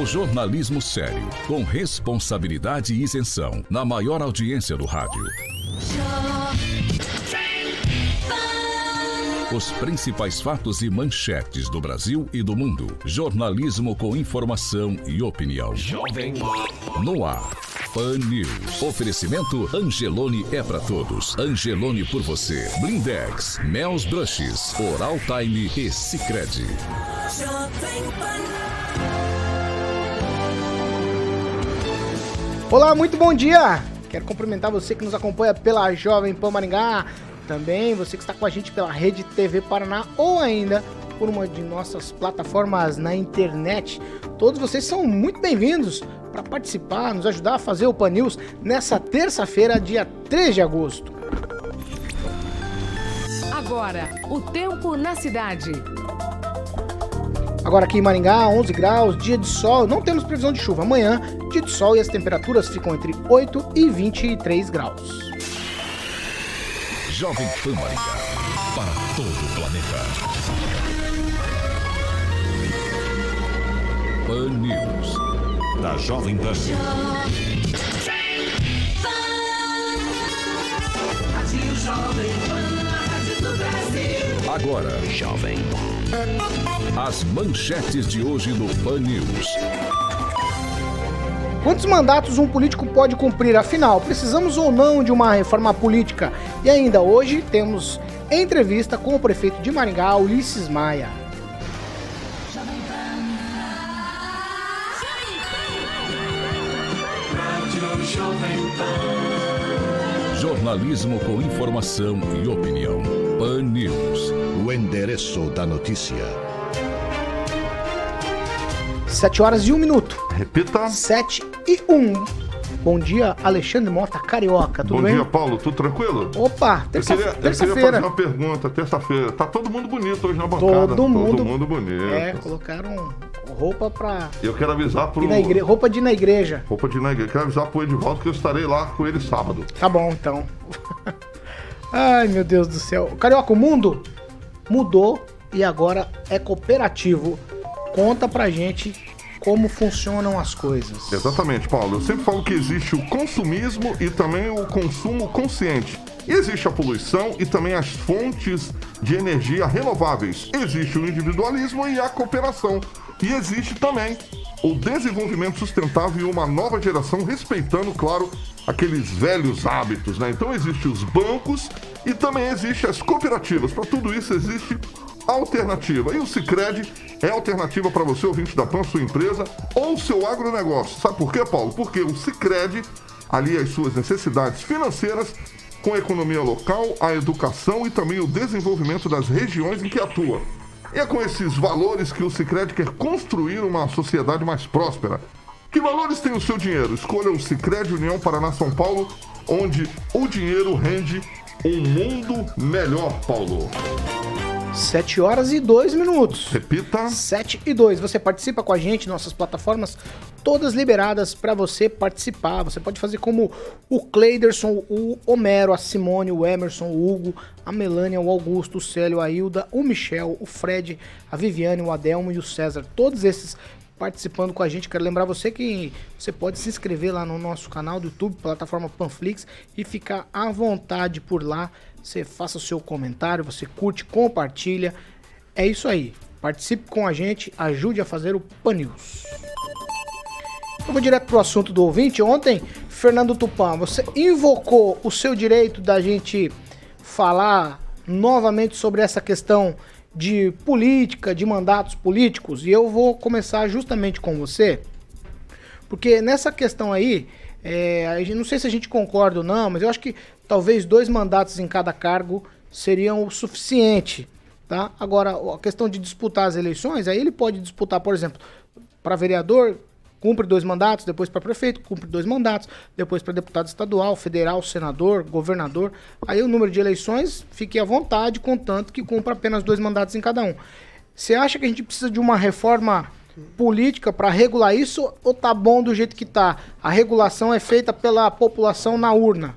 O jornalismo sério, com responsabilidade e isenção, na maior audiência do rádio. Os principais fatos e manchetes do Brasil e do mundo. Jornalismo com informação e opinião. Jovem No ar. Pan News. Oferecimento Angelone é para todos. Angelone por você. Blindex, Mel's Brushes, Oral Time e Sicredi. Olá, muito bom dia. Quero cumprimentar você que nos acompanha pela Jovem Pan Maringá também você que está com a gente pela Rede TV Paraná ou ainda por uma de nossas plataformas na internet. Todos vocês são muito bem-vindos para participar, nos ajudar a fazer o Pan News nessa terça-feira, dia 3 de agosto. Agora, o tempo na cidade. Agora aqui em Maringá, 11 graus, dia de sol, não temos previsão de chuva. Amanhã, dia de sol e as temperaturas ficam entre 8 e 23 graus. Jovem Pan Maringá. Para todo o planeta. Pan News. Da Jovem Pan. Agora, Jovem. As manchetes de hoje no Pan News. Quantos mandatos um político pode cumprir? Afinal, precisamos ou não de uma reforma política? E ainda hoje temos entrevista com o prefeito de Maringá, Ulisses Maia. Jornalismo com informação e opinião. Pan News. O endereço da notícia. 7 horas e 1 minuto. Repita. 7 e 1. Bom dia, Alexandre Mota, Carioca, tudo Bom bem? Bom dia, Paulo, tudo tranquilo? Opa, terça-feira. Eu, queria, eu queria fazer uma pergunta, terça-feira. Tá todo mundo bonito hoje na bancada. Todo mundo. Todo mundo bonito. É, colocaram roupa pra... Eu quero avisar pro... Igre... Roupa de ir na igreja. Roupa de ir na igreja. Quero avisar pro Edivaldo que eu estarei lá com ele sábado. Tá bom, então. Ai, meu Deus do céu. Carioca, o mundo mudou e agora é cooperativo. Conta pra gente como funcionam as coisas. Exatamente, Paulo. Eu sempre falo que existe o consumismo e também o consumo consciente. Existe a poluição e também as fontes de energia renováveis. Existe o individualismo e a cooperação. E existe também o desenvolvimento sustentável e uma nova geração respeitando, claro, aqueles velhos hábitos, né? Então existe os bancos e também existe as cooperativas. Para tudo isso existe alternativa. E o Cicred é alternativa para você, ouvinte da PAN, sua empresa ou seu agronegócio. Sabe por quê, Paulo? Porque o Cicred alia as suas necessidades financeiras com a economia local, a educação e também o desenvolvimento das regiões em que atua. E é com esses valores que o Cicred quer construir uma sociedade mais próspera. Que valores tem o seu dinheiro? Escolha o Cicred União Paraná São Paulo, onde o dinheiro rende um mundo melhor, Paulo. 7 horas e 2 minutos. Repita. 7 e 2. Você participa com a gente, nossas plataformas todas liberadas para você participar. Você pode fazer como o Cleiderson, o Homero, a Simone, o Emerson, o Hugo, a Melânia, o Augusto, o Célio, a Hilda, o Michel, o Fred, a Viviane, o Adelmo e o César. Todos esses participando com a gente. Quero lembrar você que você pode se inscrever lá no nosso canal do YouTube, plataforma Panflix, e ficar à vontade por lá você faça o seu comentário, você curte, compartilha. É isso aí. Participe com a gente, ajude a fazer o Pan News. Eu vou direto pro assunto do ouvinte. Ontem, Fernando Tupan, você invocou o seu direito da gente falar novamente sobre essa questão de política, de mandatos políticos, e eu vou começar justamente com você, porque nessa questão aí, é, não sei se a gente concorda ou não, mas eu acho que talvez dois mandatos em cada cargo seriam o suficiente, tá? Agora, a questão de disputar as eleições, aí ele pode disputar, por exemplo, para vereador, cumpre dois mandatos, depois para prefeito, cumpre dois mandatos, depois para deputado estadual, federal, senador, governador. Aí o número de eleições, fique à vontade, contanto que cumpra apenas dois mandatos em cada um. Você acha que a gente precisa de uma reforma política para regular isso ou tá bom do jeito que tá? A regulação é feita pela população na urna.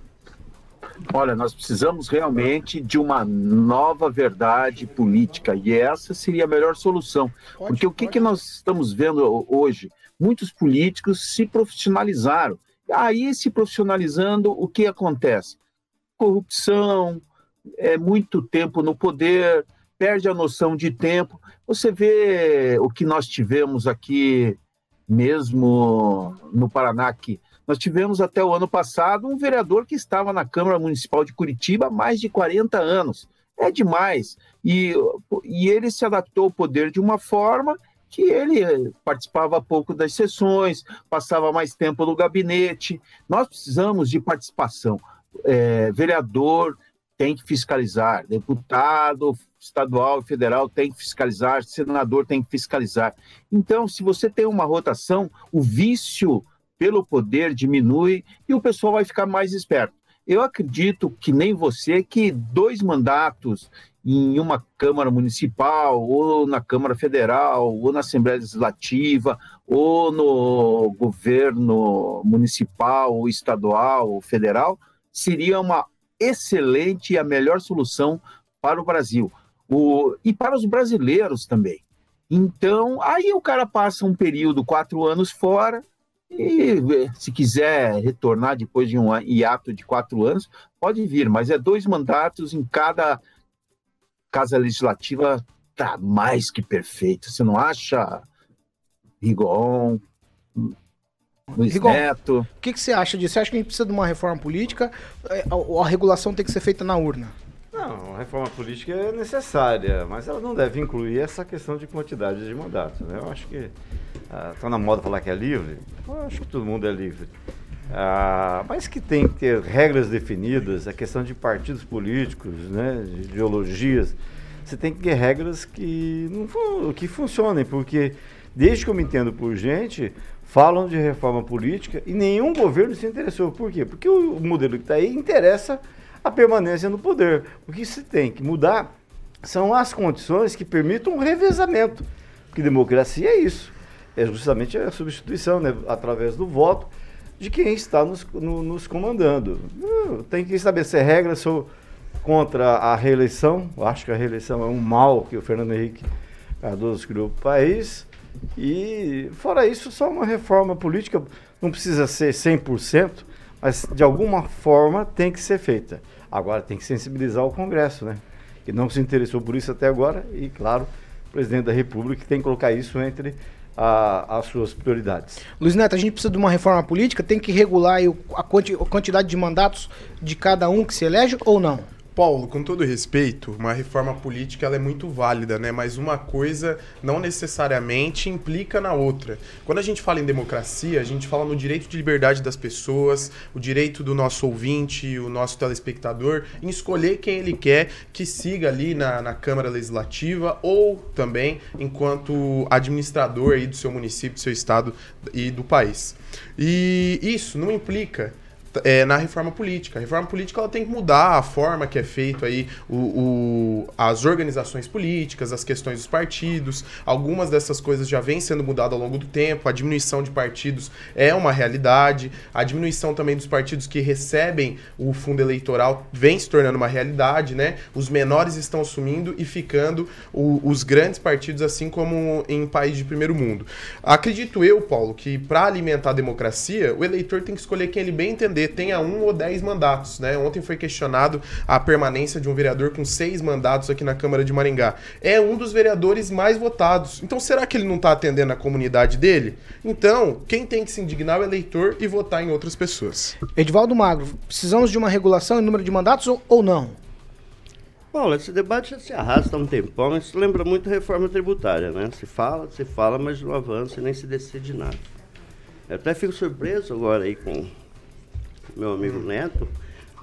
Olha, nós precisamos realmente de uma nova verdade política e essa seria a melhor solução. Pode, Porque o que, que nós estamos vendo hoje? Muitos políticos se profissionalizaram. Aí, se profissionalizando, o que acontece? Corrupção, é muito tempo no poder, perde a noção de tempo. Você vê o que nós tivemos aqui mesmo no Paraná, que nós tivemos até o ano passado um vereador que estava na Câmara Municipal de Curitiba há mais de 40 anos. É demais. E, e ele se adaptou ao poder de uma forma que ele participava pouco das sessões, passava mais tempo no gabinete. Nós precisamos de participação. É, vereador tem que fiscalizar, deputado estadual e federal tem que fiscalizar, senador tem que fiscalizar. Então, se você tem uma rotação, o vício pelo poder diminui e o pessoal vai ficar mais esperto. Eu acredito que nem você que dois mandatos em uma Câmara Municipal, ou na Câmara Federal, ou na Assembleia Legislativa, ou no governo municipal, estadual, federal, seria uma excelente e a melhor solução para o Brasil. O, e para os brasileiros também. Então, aí o cara passa um período, quatro anos fora, e se quiser retornar depois de um hiato de quatro anos, pode vir, mas é dois mandatos em cada casa legislativa, tá mais que perfeito. Você não acha, Rigon? Luiz Rigon, Neto? O que, que você acha disso? Você acha que a gente precisa de uma reforma política ou a regulação tem que ser feita na urna? Não, a reforma política é necessária, mas ela não deve incluir essa questão de quantidade de mandatos. Né? Eu acho que está ah, na moda falar que é livre. Eu acho que todo mundo é livre. Ah, mas que tem que ter regras definidas, a questão de partidos políticos, né, de ideologias. Você tem que ter regras que, não, que funcionem, porque desde que eu me entendo por gente, falam de reforma política e nenhum governo se interessou. Por quê? Porque o modelo que está aí interessa a permanência no poder. O que se tem que mudar são as condições que permitam um revezamento. Porque democracia é isso. É justamente a substituição, né, através do voto, de quem está nos, no, nos comandando. Uh, tem que estabelecer regras sou contra a reeleição. Eu acho que a reeleição é um mal que o Fernando Henrique Cardoso criou para o país. E, fora isso, só uma reforma política. Não precisa ser 100%, mas de alguma forma tem que ser feita. Agora tem que sensibilizar o Congresso, né? Que não se interessou por isso até agora e, claro, o presidente da República tem que colocar isso entre a, as suas prioridades. Luiz Neto, a gente precisa de uma reforma política, tem que regular a, quanti, a quantidade de mandatos de cada um que se elege ou não? Paulo, com todo respeito, uma reforma política ela é muito válida, né? Mas uma coisa não necessariamente implica na outra. Quando a gente fala em democracia, a gente fala no direito de liberdade das pessoas, o direito do nosso ouvinte, o nosso telespectador, em escolher quem ele quer que siga ali na, na Câmara Legislativa ou também enquanto administrador aí do seu município, do seu estado e do país. E isso não implica é, na reforma política. A reforma política ela tem que mudar a forma que é feito aí o, o, as organizações políticas, as questões dos partidos. Algumas dessas coisas já vêm sendo mudadas ao longo do tempo. A diminuição de partidos é uma realidade. A diminuição também dos partidos que recebem o fundo eleitoral vem se tornando uma realidade, né? Os menores estão assumindo e ficando o, os grandes partidos, assim como em países de primeiro mundo. Acredito eu, Paulo, que para alimentar a democracia, o eleitor tem que escolher quem ele bem entender tenha um ou dez mandatos. Né? Ontem foi questionado a permanência de um vereador com seis mandatos aqui na Câmara de Maringá. É um dos vereadores mais votados. Então, será que ele não está atendendo a comunidade dele? Então, quem tem que se indignar é o eleitor e votar em outras pessoas. Edivaldo Magro, precisamos de uma regulação em número de mandatos ou, não? Bom, esse debate já se arrasta há um tempão, isso lembra muito a reforma tributária, né? Se fala, se fala, mas não avança e nem se decide nada. Eu até fico surpreso agora aí com meu amigo Neto,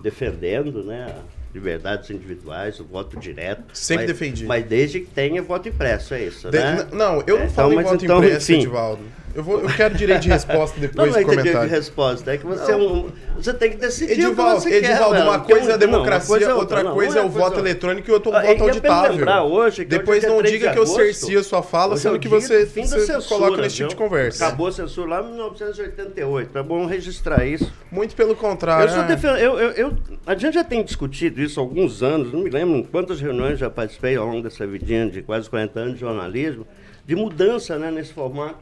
defendendo né, liberdades individuais, o voto direto. Sempre mas, defendi. Mas desde que tenha voto impresso, é isso, De- né? Não, eu não É, falo em mas voto então, impresso, enfim. Edivaldo. Eu, vou, eu quero direito de resposta Não, depois não é do ter direito de comentário. resposta, é que você, é um, você tem que decidir Edivaldo, o que você Edivaldo, quer. uma coisa é a Não, uma democracia, coisa é outra Não, coisa é o coisa voto eletrônico e outro Ah, voto é auditável. lembrar hoje Depois hoje é não 3 diga que eu agosto. cercio a sua fala, é sendo que você, do fim você censura, coloca nesse tipo de conversa. Acabou a censura lá em 1988. É bom registrar isso. Muito pelo contrário. Eu sou né? eu, eu, eu- a gente já tem discutido isso há alguns anos, não me lembro em quantas reuniões já participei ao longo dessa vidinha de quase 40 anos de jornalismo, de mudança né, nesse formato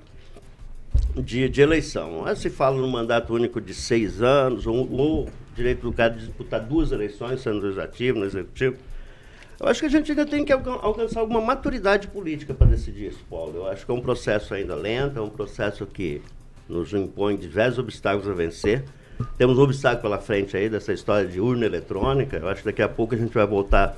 de, de eleição. Aí se fala no mandato único de seis anos, ou, ou direito do cara de disputar duas eleições, sendo legislativo, no executivo. Eu acho que a gente ainda tem que alcan- alcançar alguma maturidade política para decidir isso, Paulo. Eu acho que é um processo ainda lento, é um processo que nos impõe diversos obstáculos a vencer. Temos um obstáculo pela frente aí dessa história de urna eletrônica. Eu acho que daqui a pouco a gente vai voltar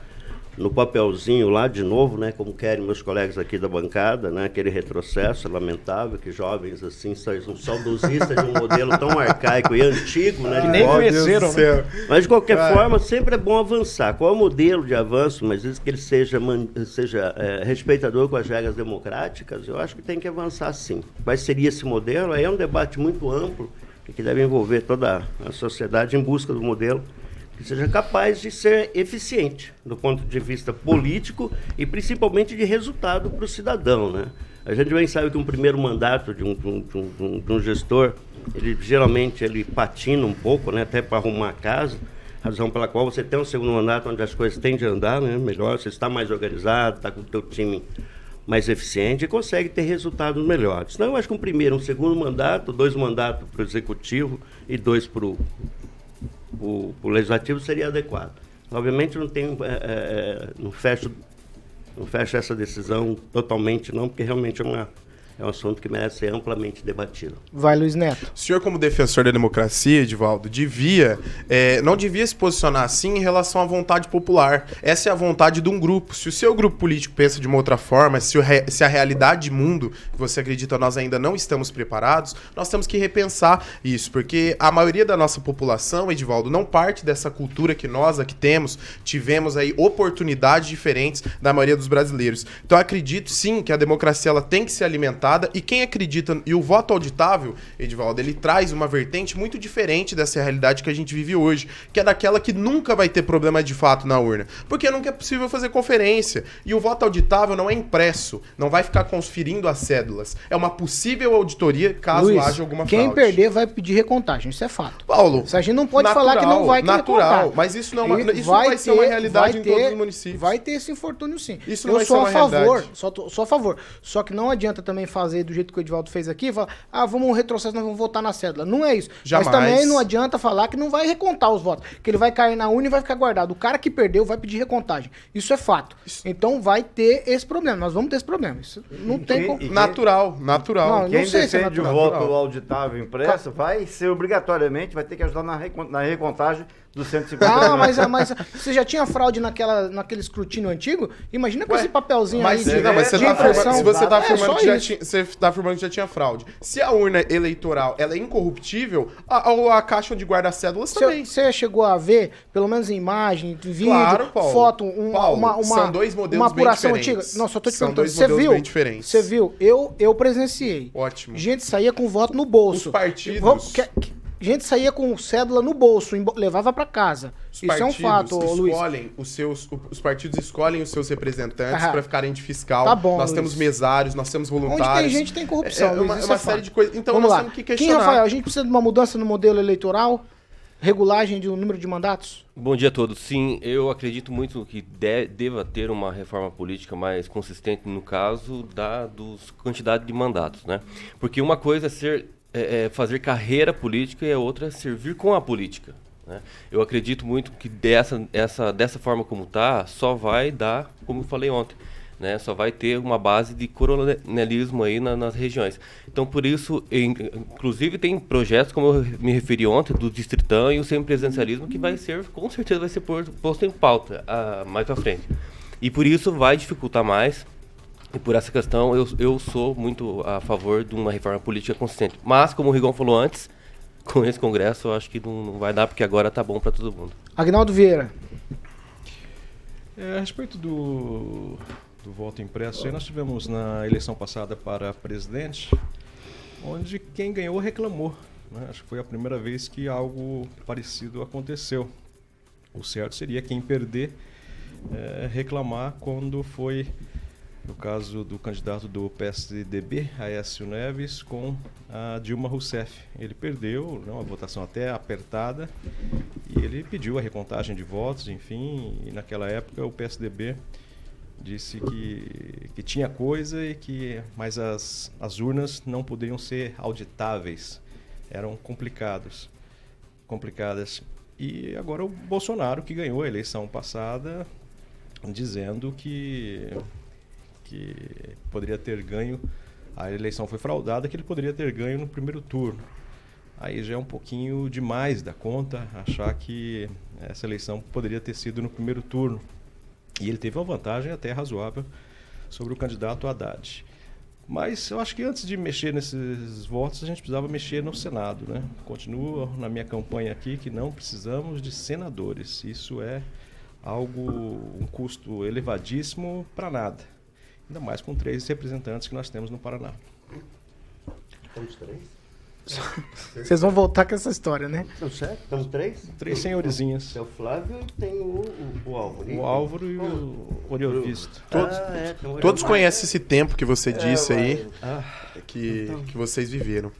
no papelzinho lá de novo, né, como querem meus colegas aqui da bancada, né, aquele retrocesso lamentável que jovens assim são saudosistas de um modelo tão arcaico e antigo, né, de nem conheceram, né? Mas de qualquer Vai. forma, sempre é bom avançar. Qual é o modelo de avanço, mas desde que ele seja, seja é, respeitador com as regras democráticas, eu acho que tem que avançar sim. Qual seria esse modelo? Aí é um debate muito amplo, que deve envolver toda a sociedade em busca do modelo que seja capaz de ser eficiente do ponto de vista político e principalmente de resultado para o cidadão. Né? A gente bem sabe que um primeiro mandato de um, de um- de um- de um- de gestor, ele geralmente ele patina um pouco, né? até para arrumar a casa, razão pela qual você tem um segundo mandato onde as coisas tendem a andar né? melhor, você está mais organizado, está com o teu time mais eficiente e consegue ter resultados melhores. Então, eu acho que um primeiro, um segundo mandato, dois mandatos para o executivo e dois para o o, o legislativo seria adequado. Obviamente não tenho, é, é, não fecho, não fecho essa decisão totalmente não, porque realmente é, uma, é um assunto que merece ser amplamente debatido. Vai, Luiz Neto. O senhor, como defensor da democracia, Edivaldo, devia, é, não devia se posicionar assim em relação à vontade popular. Essa é a vontade de um grupo. Se o seu grupo político pensa de uma outra forma, se, o re- se a realidade de mundo que você acredita nós ainda não estamos preparados, nós temos que repensar isso, porque a maioria da nossa população, Edivaldo, não parte dessa cultura que nós aqui temos, tivemos aí oportunidades diferentes da maioria dos brasileiros. Então eu acredito sim que a democracia ela tem que ser alimentada e quem acredita e o voto auditável, Edivaldo, ele traz uma vertente muito diferente dessa realidade que a gente vive hoje, que é daquela que nunca vai ter problema de fato na urna, porque nunca é possível fazer conferência e o voto auditável não é impresso, não vai ficar conferindo as cédulas, é uma possível auditoria caso Luiz, haja alguma quem fraude. perder vai pedir recontagem, isso é fato. Paulo, Isso a gente não pode natural, falar que não vai querer natural, contar. mas isso não é uma- E isso não vai ser uma realidade em todos os municípios. Vai ter esse infortúnio sim. Isso não Eu vai sou ser a uma favor, realidade. só, tô- sou a favor. Só que não adianta também fazer do jeito que o Edivaldo fez aqui, falar, ah, vamos um retrocesso, nós vamos votar na cédula. Não é isso. Jamais. Mas também não adianta falar que não vai recontar os votos, que ele vai cair na urna e vai ficar guardado. O cara que perdeu vai pedir recontagem. Isso é fato. Então vai ter esse problema. Nós vamos ter esse problema. Isso não tem quem- como. e natural, natural. Não, Quem sei se é defende o natural. voto auditável impresso vai ser obrigatoriamente, vai ter que ajudar na, recon- na recontagem dos 150 Ah, mas, mas você já tinha fraude naquela, naquele escrutínio antigo? Imagina com Ué, esse papelzinho Mas, aí de, não, mas você de tá se você tá É, afirmando que já tinha, você tá afirmando que já tinha fraude. Se a urna eleitoral ela é incorruptível, a, a, a caixa onde guarda as cédulas também. Você você chegou a ver, pelo menos em imagem, vídeo, Claro, Paulo. foto, um- Paulo, uma, uma, são dois modelos uma apuração bem antiga? Não, só tô te São perguntando. dois Você viu? bem diferentes. Você viu? Eu, eu presenciei. Ótimo. Gente saía com voto no bolso. Os partidos- Vamos- que- que- gente saía com cédula no bolso, levava pra casa. Os Isso é um fato, Luiz. escolhem os seus, os partidos escolhem os seus representantes para ficarem de fiscal. Tá bom, nós Luiz. temos mesários, nós temos voluntários. Onde tem gente tem corrupção. É, é Luiz, uma, isso uma é série fato. de coisas. Então Vamos nós lá. temos que Quem, questionar. Rafael, a gente precisa de uma mudança no modelo eleitoral? Regulagem do número de mandatos? Bom dia a todos. Sim, eu acredito muito que de- deva ter uma reforma política mais consistente no caso da dos quantidade de mandatos, né? Porque uma coisa é ser é, é fazer carreira política e a outra é servir com a política. Né? Eu acredito muito que dessa essa dessa forma como está só vai dar, como eu falei ontem, né? Só vai ter uma base de coronelismo aí na- nas regiões. Então, por isso, inclusive tem projetos, como eu me referi ontem, do Distritão e o semipresidencialismo, que vai ser, com certeza, vai ser posto em pauta ah, mais para frente. E por isso vai dificultar mais. E por essa questão, eu, eu sou muito a favor de uma reforma política consistente. Mas, como o Rigon falou antes, com esse congresso, eu acho que não, não vai dar, porque agora tá bom para todo mundo. Agnaldo Vieira. É, a respeito do, do voto impresso, aí nós tivemos na eleição passada para presidente, onde quem ganhou reclamou. Né? Acho que foi a primeira vez que algo parecido aconteceu. O certo seria quem perder é, reclamar quando foi no caso do candidato do PSDB, Aécio Neves, com a Dilma Rousseff. Ele perdeu, né, uma votação até apertada, e ele pediu a recontagem de votos, enfim, e naquela época o PSDB disse que, que tinha coisa e que mas as, as urnas não poderiam ser auditáveis, eram complicados, complicadas. E agora o Bolsonaro que ganhou a eleição passada dizendo que que poderia ter ganho, a eleição foi fraudada, que ele poderia ter ganho no primeiro turno. Aí já é um pouquinho demais da conta achar que essa eleição poderia ter sido no primeiro turno. E ele teve uma vantagem até razoável sobre o candidato Haddad. Mas eu acho que antes de mexer nesses votos, a gente precisava mexer no Senado. Né? Continuo na minha campanha aqui que não precisamos de senadores. Isso é algo, um custo elevadíssimo para nada. Ainda mais com três representantes que nós temos no Paraná. Temos três? Vocês vão voltar com essa história, né? São sete? Estamos três? Três senhorizinhas. É o Flávio e tem o, o, o Álvaro. O Álvaro e o Oriovisto. Todos, Ah, é, tem o todos conhecem esse tempo que você disse aí, Ah, que, então. que vocês viveram.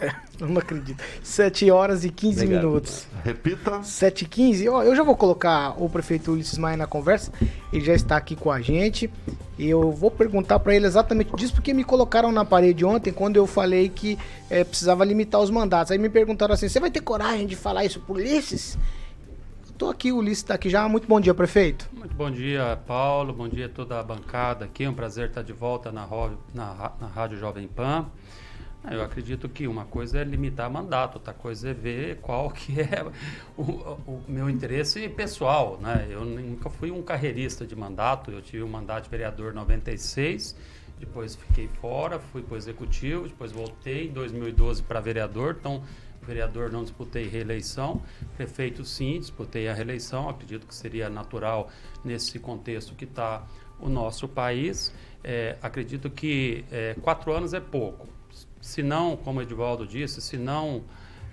Eu não acredito. 7 horas e 15 Obrigado. minutos. Repita. 7 e 15. Ó, eu já vou colocar o prefeito Ulisses Maia na conversa. Ele já está aqui com a gente. E eu vou perguntar para ele exatamente disso, porque me colocaram na parede ontem quando eu falei que eh, precisava limitar os mandatos. Aí me perguntaram assim: você vai ter coragem de falar isso pro Ulisses? Tô aqui, o Ulisses tá aqui já. Muito bom dia, prefeito. Muito bom dia, Paulo. Bom dia a toda a bancada aqui. É um prazer estar de volta na, na, na Rádio Jovem Pan. Ah, Eu acredito que uma coisa é limitar mandato, outra coisa é ver qual que é o, o meu interesse pessoal. Né? Eu nunca fui um carreirista de mandato, eu tive um mandato de vereador em 96, depois fiquei fora, fui para o executivo, depois voltei em 2012 para vereador, então vereador não disputei reeleição, prefeito sim, disputei a reeleição, acredito que seria natural nesse contexto que está o nosso país. É, acredito que é, quatro anos é pouco. Se não, como o disse, se não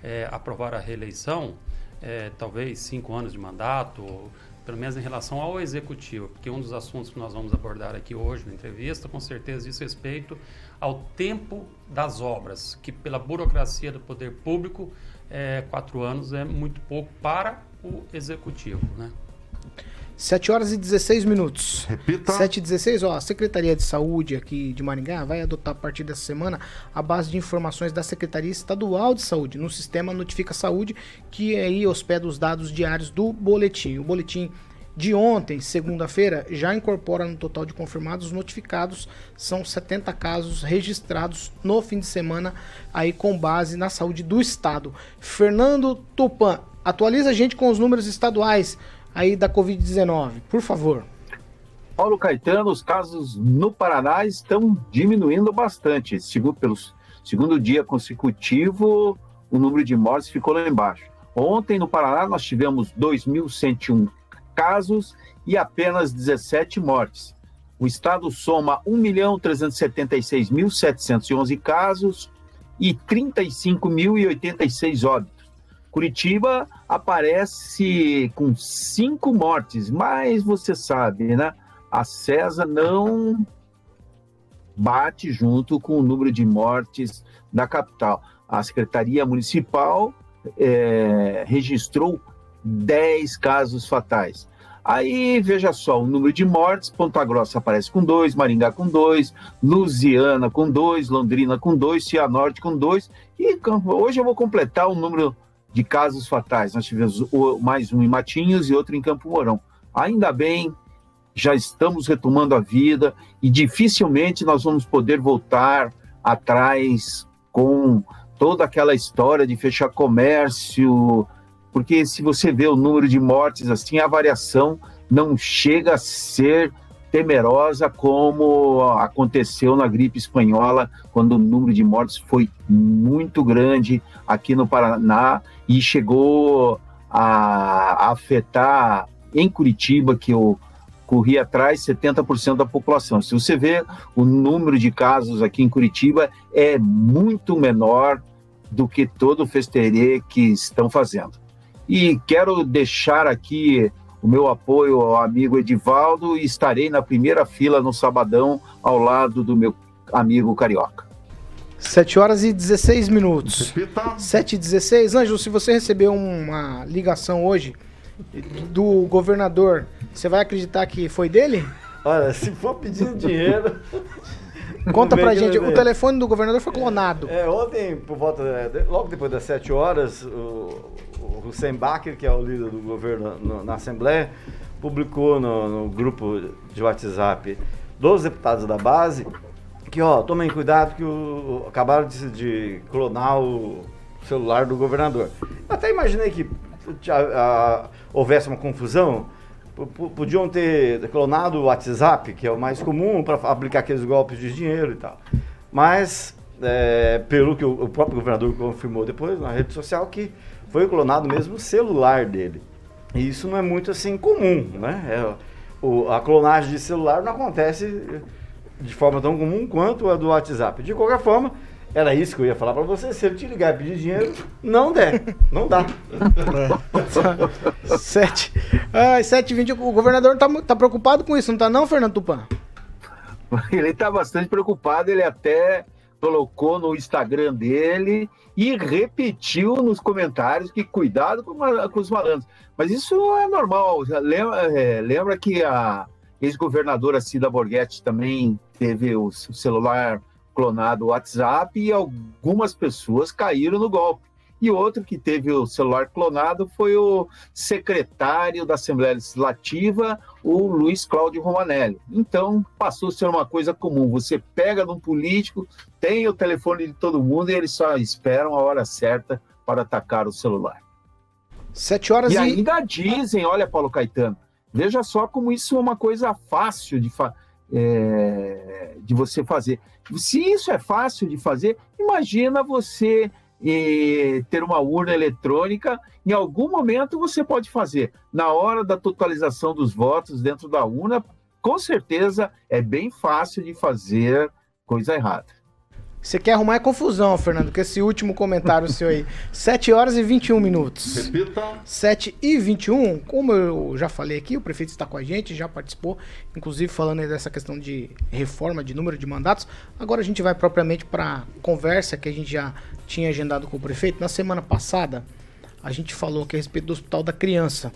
é, aprovar a reeleição, é, talvez cinco anos de mandato, pelo menos em relação ao executivo, porque um dos assuntos que nós vamos abordar aqui hoje na entrevista, com certeza diz respeito ao tempo das obras, que pela burocracia do poder público, é, quatro anos é muito pouco para o executivo, né? 7 horas e 16 minutos. Repita. 7 e 16, ó, a Secretaria de Saúde aqui de Maringá vai adotar a partir dessa semana a base de informações da Secretaria Estadual de Saúde no sistema Notifica Saúde, que aí hospeda os dados diários do boletim. O boletim de ontem, segunda-feira, já incorpora no total de confirmados notificados, são 70 casos registrados no fim de semana aí com base na saúde do estado. Fernando Tupan, atualiza a gente com os números estaduais aí da Covid-19, por favor. Paulo Caetano, os casos no Paraná estão diminuindo bastante. Segundo, pelos segundo dia consecutivo, o número de mortes ficou lá embaixo. Ontem, no Paraná, nós tivemos 2.101 casos e apenas 17 mortes. O estado soma 1.376.711 casos e 35.086 óbitos. Curitiba aparece com cinco mortes, mas você sabe, né? A CESA não bate junto com o número de mortes da capital. A Secretaria Municipal é, registrou 10 casos fatais. Aí, veja só, o número de mortes, Ponta Grossa aparece com dois, Maringá com dois, Lusiana com dois, Londrina com dois, Cianorte com dois, e hoje eu vou completar o número de casos fatais. Nós tivemos mais um em Matinhos e outro em Campo Mourão. Ainda bem, já estamos retomando a vida e dificilmente nós vamos poder voltar atrás com toda aquela história de fechar comércio, porque se você vê o número de mortes assim, a variação não chega a ser temerosa como aconteceu na gripe espanhola, quando o número de mortes foi muito grande aqui no Paraná e chegou a afetar em Curitiba, que o, corria atrás 70% da população. Se você vê o número de casos aqui em Curitiba é muito menor do que todo o festerê que estão fazendo. E quero deixar aqui o meu apoio ao amigo Edivaldo e estarei na primeira fila no sabadão ao lado do meu amigo Carioca. 7 horas e 16 minutos. 7 e 16. Ângelo, se você recebeu uma ligação hoje do governador, você vai acreditar que foi dele? Olha, se for pedindo dinheiro. Conta pra gente, o telefone do governador foi clonado. É, ontem, por volta, logo depois das 7 horas, o, o Baker, que é o líder do governo no, na Assembleia, publicou no, no, grupo de WhatsApp dos deputados da base que, ó, tomem cuidado que o, acabaram de, de clonar o celular do governador. Eu até imaginei que a, a, houvesse uma confusão, podiam ter clonado o WhatsApp, que é o mais comum para aplicar aqueles golpes de dinheiro e tal. Mas, é, pelo que o, o, próprio governador confirmou depois na rede social, que foi clonado mesmo o celular dele. E isso não é muito assim comum, né? É, o, a clonagem de celular não acontece de forma tão comum quanto a do WhatsApp. De qualquer forma, era isso que eu ia falar para você. Se ele te ligar e pedir dinheiro, não der. Não dá. É. Sete. Ai, sete vinte. O governador tá, tá preocupado com isso, não tá não, Fernando Tupan? Ele está bastante preocupado. Ele até colocou no Instagram dele e repetiu nos comentários que cuidado com, com os malandros. Mas isso é normal. Lembra, é, lembra que a ex-governadora Cida Borghetti também teve o celular clonado WhatsApp e algumas pessoas caíram no golpe. E outro que teve o celular clonado foi o secretário da Assembleia Legislativa, o Luiz Cláudio Romanelli. Então, passou a ser uma coisa comum. Você pega num político, tem o telefone de todo mundo e eles só esperam a hora certa para atacar o celular. Sete horas e... e ainda dizem, olha, Paulo Caetano, veja só como isso é uma coisa fácil de, fa é... de você fazer. Se isso é fácil de fazer, imagina você e ter uma urna eletrônica, em algum momento você pode fazer. Na hora da totalização dos votos dentro da urna, com certeza é bem fácil de fazer coisa errada. Você quer arrumar é confusão, Fernando, com esse último comentário seu aí. 7 horas e 21 minutos. Repita. 7 e 21. Como eu já falei aqui, o prefeito está com a gente, já participou, inclusive falando dessa questão de reforma de número de mandatos. Agora a gente vai propriamente para a conversa que a gente já tinha agendado com o prefeito. Na semana passada, a gente falou aqui a respeito do Hospital da Criança.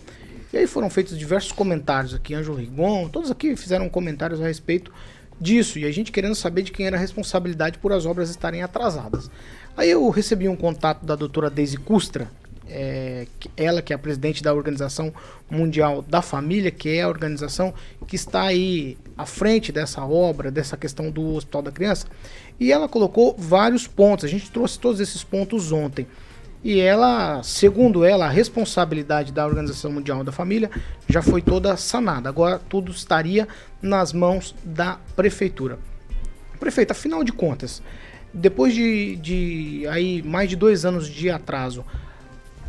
E aí foram feitos diversos comentários aqui, Ângelo Rigon, todos aqui fizeram comentários a respeito disso e a gente querendo saber de quem era a responsabilidade por as obras estarem atrasadas. Aí eu recebi um contato da doutora Daisy Custra, é, ela que é a presidente da Organização Mundial da Família, que é a organização que está aí à frente dessa obra, dessa questão do Hospital da Criança, e ela colocou vários pontos. A gente trouxe todos esses pontos ontem. E ela, segundo ela, a responsabilidade da Organização Mundial da Família já foi toda sanada. Agora tudo estaria nas mãos da prefeitura. Prefeito, afinal de contas, depois de, de aí mais de dois anos de atraso,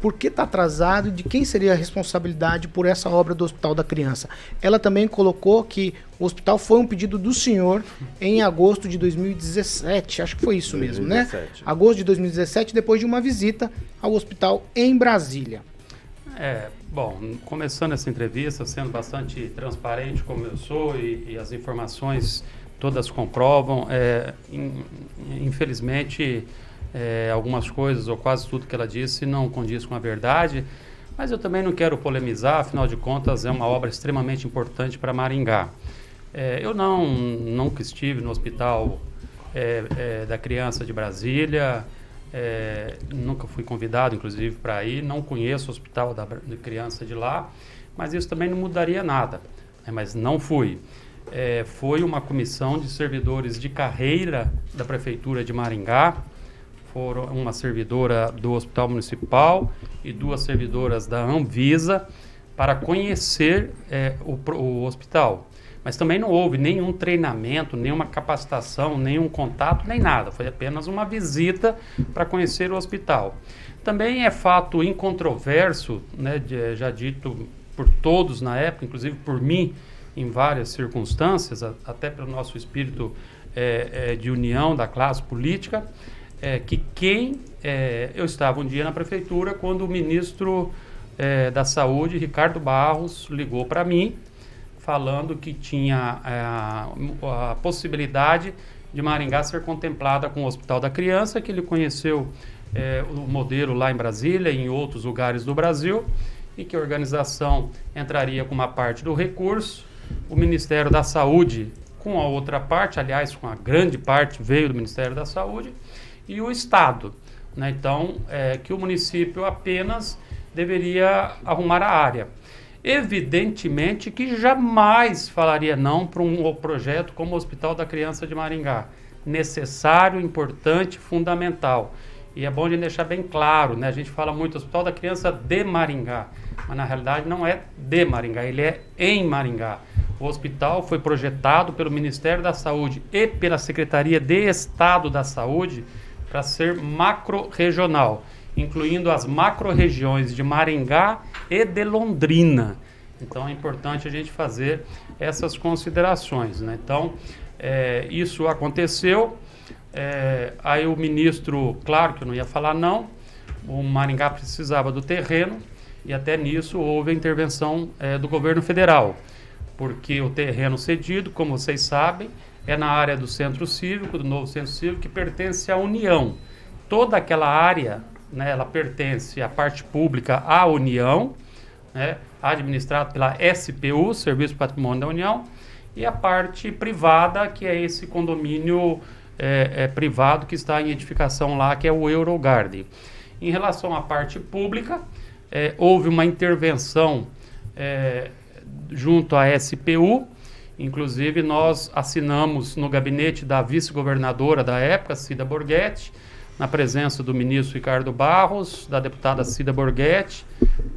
por que está atrasado e de quem seria a responsabilidade por essa obra do Hospital da Criança. Ela também colocou que o hospital foi um pedido do senhor em agosto de 2017, acho que foi isso 2017. mesmo, né? Agosto de 2017, depois de uma visita ao hospital em Brasília. É, bom, começando essa entrevista, sendo bastante transparente como eu sou e, e as informações todas comprovam, é, in, infelizmente é, algumas coisas, ou quase tudo que ela disse, não condiz com a verdade. Mas eu também não quero polemizar, afinal de contas, é uma obra extremamente importante para Maringá. É, eu não nunca estive no hospital é, é da criança de Brasília, é, nunca fui convidado, inclusive, para ir, não conheço o hospital da, da, criança de lá, mas isso também não mudaria nada. Né, mas não fui. É, foi uma comissão de servidores de carreira da Prefeitura de Maringá, foram uma servidora do Hospital Municipal e duas servidoras da Anvisa para conhecer é, o, o hospital. Mas também não houve nenhum treinamento, nenhuma capacitação, nenhum contato, nem nada. Foi apenas uma visita para conhecer o hospital. Também é fato incontroverso, né, de, já dito por todos na época, inclusive por mim, em várias circunstâncias, a, até pelo nosso espírito é, é, de união da classe política, é, que quem. é, eu estava um dia na prefeitura quando o ministro é, da Saúde, Ricardo Barros, ligou para mim, falando que tinha é, a, possibilidade de Maringá ser contemplada com o Hospital da Criança, que ele conheceu é, o modelo lá em Brasília e em outros lugares do Brasil, e que a organização entraria com uma parte do recurso, o Ministério da Saúde com a outra parte, aliás, com a grande parte veio do Ministério da Saúde, e o Estado. Né? Então, é, que o município apenas deveria arrumar a área. Evidentemente que jamais falaria não para um projeto como o Hospital da Criança de Maringá. Necessário, importante, fundamental. E é bom gente deixar bem claro, né? A gente fala muito Hospital da Criança de Maringá, mas na realidade não é de Maringá, ele é em Maringá. O hospital foi projetado pelo Ministério da Saúde e pela Secretaria de Estado da Saúde para ser macro-regional, incluindo as macro-regiões de Maringá e de Londrina. Então é importante a gente fazer essas considerações. Né? Então, é, isso aconteceu. É, aí o ministro, claro que não ia falar não, o Maringá precisava do terreno e até nisso houve a intervenção é, do governo federal porque o terreno cedido, como vocês sabem, é na área do Centro Cívico, do novo Centro Cívico, que pertence à União. Toda aquela área, né, ela pertence à parte pública à União, né, administrada pela SPU, Serviço Patrimônio da União, e a parte privada, que é esse condomínio é, é, privado que está em edificação lá, que é o Eurogarden. Em relação à parte pública, é, houve uma intervenção é, junto à SPU. Inclusive, nós assinamos no gabinete da vice-governadora da época, Cida Borghetti, na presença do ministro Ricardo Barros, da deputada Cida Borghetti,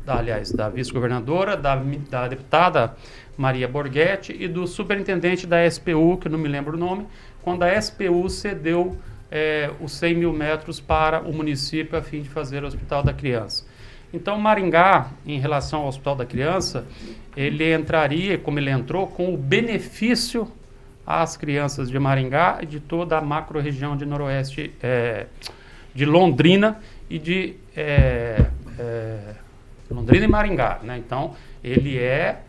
da, aliás, da vice-governadora, da, da deputada Maria Borghetti e do superintendente da SPU, que eu não me lembro o nome, quando a SPU cedeu é, os 100 mil metros para o município a fim de fazer o Hospital da Criança. Então, Maringá, em relação ao Hospital da Criança, ele entraria, como ele entrou, com o benefício às crianças de Maringá e de toda a macro-região de Noroeste, é, de Londrina e de é, é, Londrina e Maringá. Né? Então, ele é,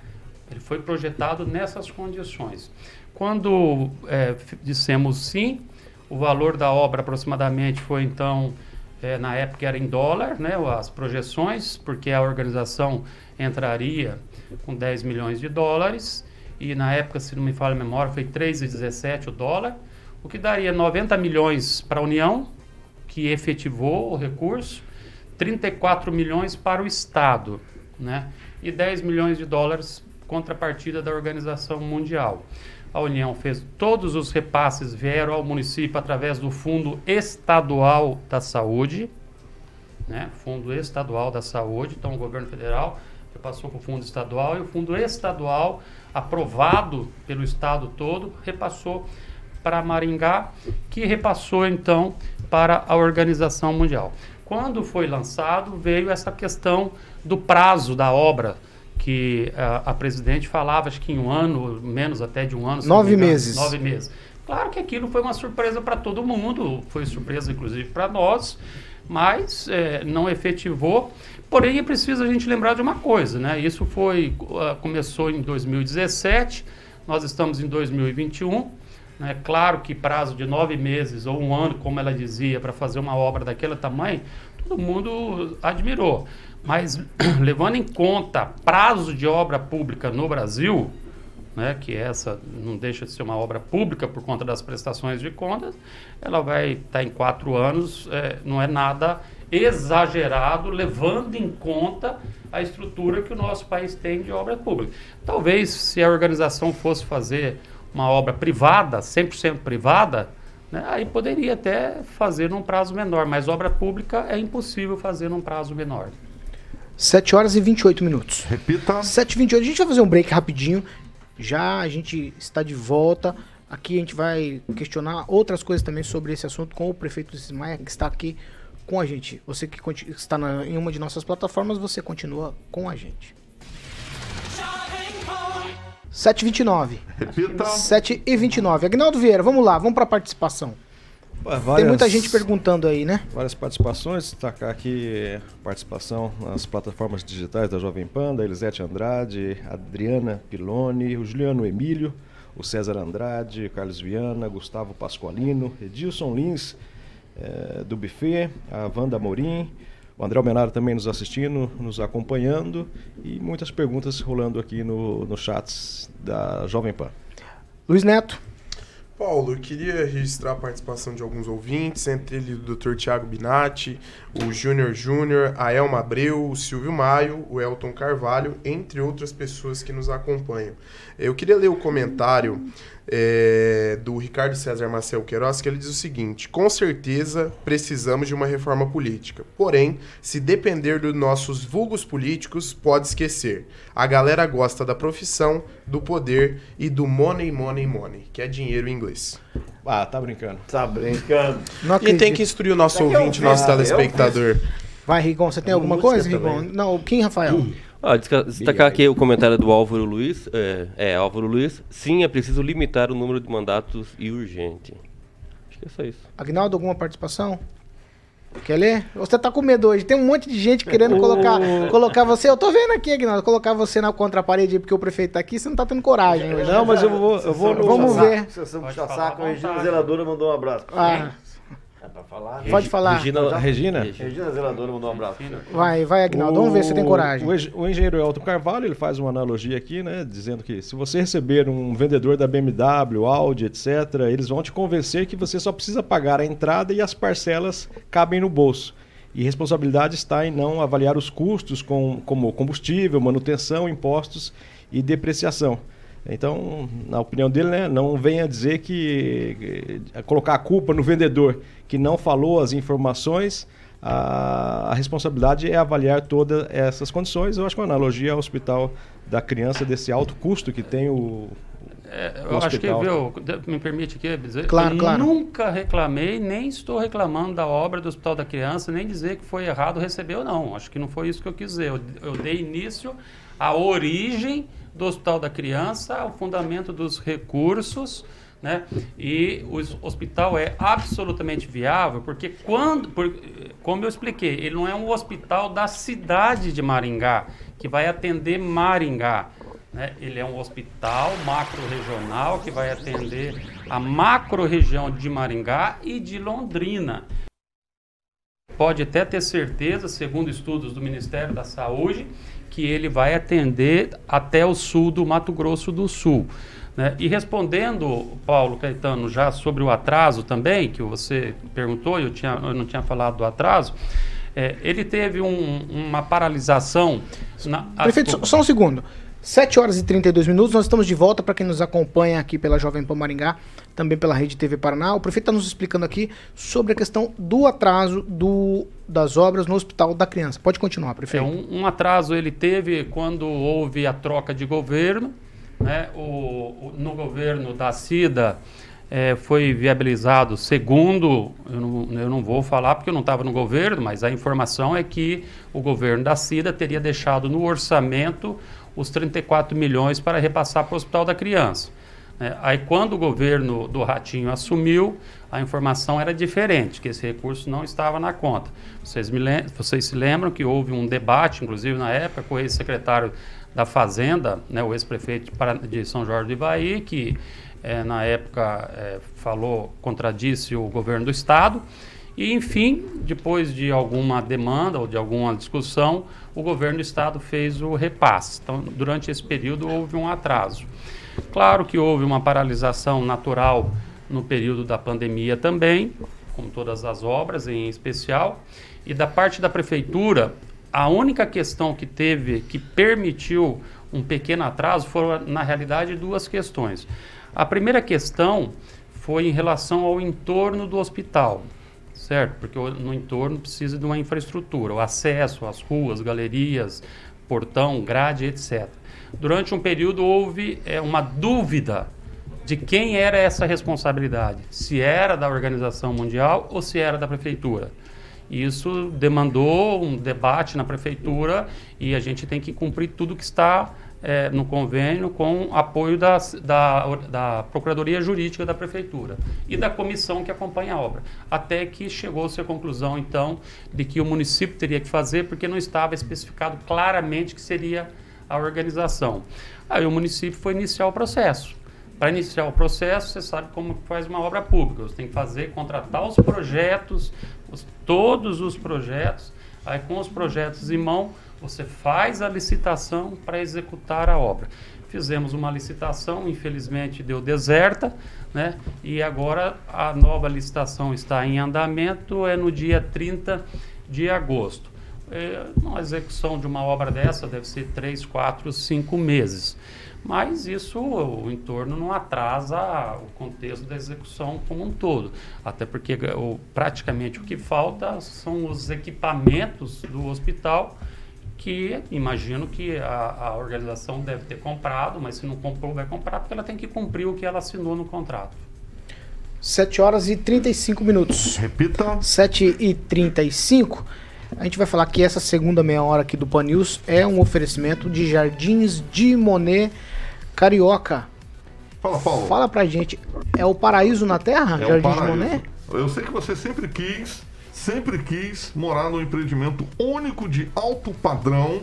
ele foi projetado nessas condições. Quando é, dissemos sim, o valor da obra aproximadamente foi então é, na época era em dólar, né, as projeções, porque a organização entraria com 10 milhões de dólares, e na época, se não me falha a memória, foi 3,17 o dólar, o que daria 90 milhões para a União, que efetivou o recurso, 34 milhões para o Estado, né, e 10 milhões de dólares contrapartida da Organização Mundial. A União fez todos os repasses vieram ao município através do Fundo Estadual da Saúde, né? Fundo Estadual da Saúde. Então o governo federal repassou para o Fundo Estadual e o Fundo Estadual, aprovado pelo estado todo, repassou para Maringá, que repassou então para a Organização Mundial. Quando foi lançado, veio essa questão do prazo da obra que a, a, presidente falava, acho que em um ano, menos até de um ano. Nove meses. Nove meses. Claro que aquilo foi uma surpresa para todo mundo, foi surpresa inclusive para nós, mas é, não efetivou. Porém, é preciso a gente lembrar de uma coisa, né? Isso foi uh, começou em 2017, nós estamos em 2021. Né? Claro que prazo de nove meses ou um ano, como ela dizia, para fazer uma obra daquele tamanho, todo mundo admirou. Mas levando em conta prazo de obra pública no Brasil, né, que essa não deixa de ser uma obra pública por conta das prestações de contas, ela vai estar tá em quatro anos, é, não é nada exagerado, levando em conta a estrutura que o nosso país tem de obra pública. Talvez se a organização fosse fazer uma obra privada, 100% privada, né, aí poderia até fazer num prazo menor, mas obra pública é impossível fazer num prazo menor. 7 horas e 28 minutos. Repita. 7 e 28. A gente vai fazer um break rapidinho. Já a gente está de volta. Aqui a gente vai questionar outras coisas também sobre esse assunto com o prefeito Maia, que está aqui com a gente. Você que está na, em uma de nossas plataformas, você continua com a gente. 7h29. Repita. 7h29. Agnaldo Vieira, vamos lá, vamos para a participação. Pá, Tem muita várias- gente perguntando aí, né? Várias participações, destacar aqui participação nas plataformas digitais da Jovem Pan, da Elisete Andrade, Adriana Piloni, o Juliano Emílio, o César Andrade, Carlos Viana, Gustavo Pasqualino, Edilson Lins, eh, do Buffet, a Wanda Morim, o André Almenaro também nos assistindo, nos acompanhando e muitas perguntas rolando aqui no, no chats da Jovem Pan. Luiz Neto. Paulo, eu queria registrar a participação de alguns ouvintes, entre eles o Dr. Tiago Binatti, o Júnior Júnior, a Elma Abreu, o Silvio Maio, o Elton Carvalho, entre outras pessoas que nos acompanham. Eu queria ler o comentário eh, do Ricardo César Marcel Queiroz, que ele diz o seguinte: com certeza precisamos de uma reforma política. Porém, se depender dos nossos vulgos políticos, pode esquecer. A galera gosta da profissão, do poder e do money, money, money, que é dinheiro em inglês. Ah, tá brincando. Tá brincando. Não E tem que instruir o nosso um ouvinte, nosso mês, telespectador. Vai, Rigon, você tem alguma coisa, Rigon? também. Não, quem, Rafael? Ah, destacar aqui o comentário do Álvaro Luiz. É, é, Álvaro Luiz. Sim, é preciso limitar o número de mandatos e urgente. Acho que é só isso. Agnaldo, alguma participação? Quer ler? Você tá com medo hoje. Tem um monte de gente querendo colocar, colocar você. Eu tô vendo aqui, Agnaldo, colocar você na contra-parede porque o prefeito tá aqui. Você não tá tendo coragem hoje. Não, mas eu vou, eu vou Vamos ver. Puxar falar saco, a Regina. Zeladora mandou um abraço. Ah, É pra falar? pode falar. Regina, Regina? Regina Zeladora mandou um abraço. Vai, vai, Agnaldo. Vamos ver se você tem coragem. O, o engenheiro Elton Carvalho ele faz uma analogia aqui, né, dizendo que se você receber um vendedor da BMW, Audi, etc., eles vão te convencer que você só precisa pagar a entrada e as parcelas cabem no bolso. E responsabilidade está em não avaliar os custos com, como combustível, manutenção, impostos e depreciação. Então, na opinião dele, né, não venha dizer que colocar a culpa no vendedor que não falou as informações. A, a responsabilidade é avaliar todas essas condições. Eu acho que é uma analogia ao hospital da criança desse alto custo que tem o, É, eu acho que, viu, me permite aqui dizer, Claro, eu claro. nunca reclamei, nem estou reclamando da obra do Hospital da Criança, nem dizer que foi errado receber ou não. Acho que não foi isso que eu quis dizer. Eu, eu dei início à origem do Hospital da Criança, ao fundamento dos recursos, né? E o hos- hospital é absolutamente viável, porque quando, por- como eu expliquei, ele não é um hospital da cidade de Maringá, que vai atender Maringá. né? Ele é um hospital macro-regional que vai atender a macro-região de Maringá e de Londrina. Pode até ter certeza, segundo estudos do Ministério da Saúde, que ele vai atender até o sul do Mato Grosso do Sul. né? E respondendo, Paulo Caetano, já sobre o atraso também, que você perguntou, eu, tinha, eu não tinha falado do atraso, é, ele teve um- uma paralisação. Na, ah, Prefeito, desculpa. só, só um segundo. 7 horas e 32 minutos, nós estamos de volta para quem nos acompanha aqui pela Jovem Pan Maringá, também pela Rede TV Paraná. O prefeito está nos explicando aqui sobre a questão do atraso do, das obras no Hospital da Criança. Pode continuar, É, prefeito. um, um atraso ele teve quando houve a troca de governo. Né? O, o- no governo da CIDA eh, foi viabilizado, segundo, eu não, eu não vou falar porque eu não estava no governo, mas a informação é que o governo da CIDA teria deixado no orçamento os 34 milhões para repassar para o Hospital da Criança. né? Aí, quando o governo do Ratinho assumiu, a informação era diferente, que esse recurso não estava na conta. Vocês, me vocês se lembram que houve um debate, inclusive na época, com o ex-secretário da Fazenda, né, o ex-prefeito de, São Jorge do Ivaí, que eh, na época eh, falou, contradisse o governo do Estado. E, enfim, depois de alguma demanda ou de alguma discussão, o governo do Estado fez o repasse. Então, durante esse período, houve um atraso. Claro que houve uma paralisação natural no período da pandemia também, como todas as obras em especial. E da parte da prefeitura, a única questão que teve, que permitiu um pequeno atraso, foram, na realidade, duas questões. A primeira questão foi em relação ao entorno do hospital, certo? Porque no entorno precisa de uma infraestrutura, o acesso às ruas, galerias, portão, grade, etc. Durante um período houve eh, uma dúvida de quem era essa responsabilidade, se era da Organização Mundial ou se era da prefeitura. Isso demandou um debate na prefeitura e a gente tem que cumprir tudo que está é, no convênio com apoio da, da, da Procuradoria Jurídica da Prefeitura e da comissão que acompanha a obra. Até que chegou-se à conclusão, então, de que o município teria que fazer, porque não estava especificado claramente que seria a organização. Aí o município foi iniciar o processo. Para iniciar o processo, você sabe como faz uma obra pública. Você tem que fazer, contratar os projetos, os, todos os projetos. Aí, com os projetos em mão, você faz a licitação para executar a obra. Fizemos uma licitação, infelizmente deu deserta, né? E agora a nova licitação está em andamento, é no dia 30 de agosto. É, uma execução de uma obra dessa deve ser 3, 4, 5 meses. Mas isso, o entorno não atrasa o contexto da execução como um todo. Até porque o, praticamente o que falta são os equipamentos do hospital que imagino que a, a, organização deve ter comprado, mas se não comprou, vai comprar, porque ela tem que cumprir o que ela assinou no contrato. 7 horas e 35 minutos. Repita. 7 e 35. A gente vai falar que essa segunda meia hora aqui do Pan News é um oferecimento de Jardins de Monet Carioca. Fala, Paulo. Fala pra gente, é o paraíso na Terra, é Jardins de Monet? Eu sei que você sempre quis sempre quis morar num empreendimento único de alto padrão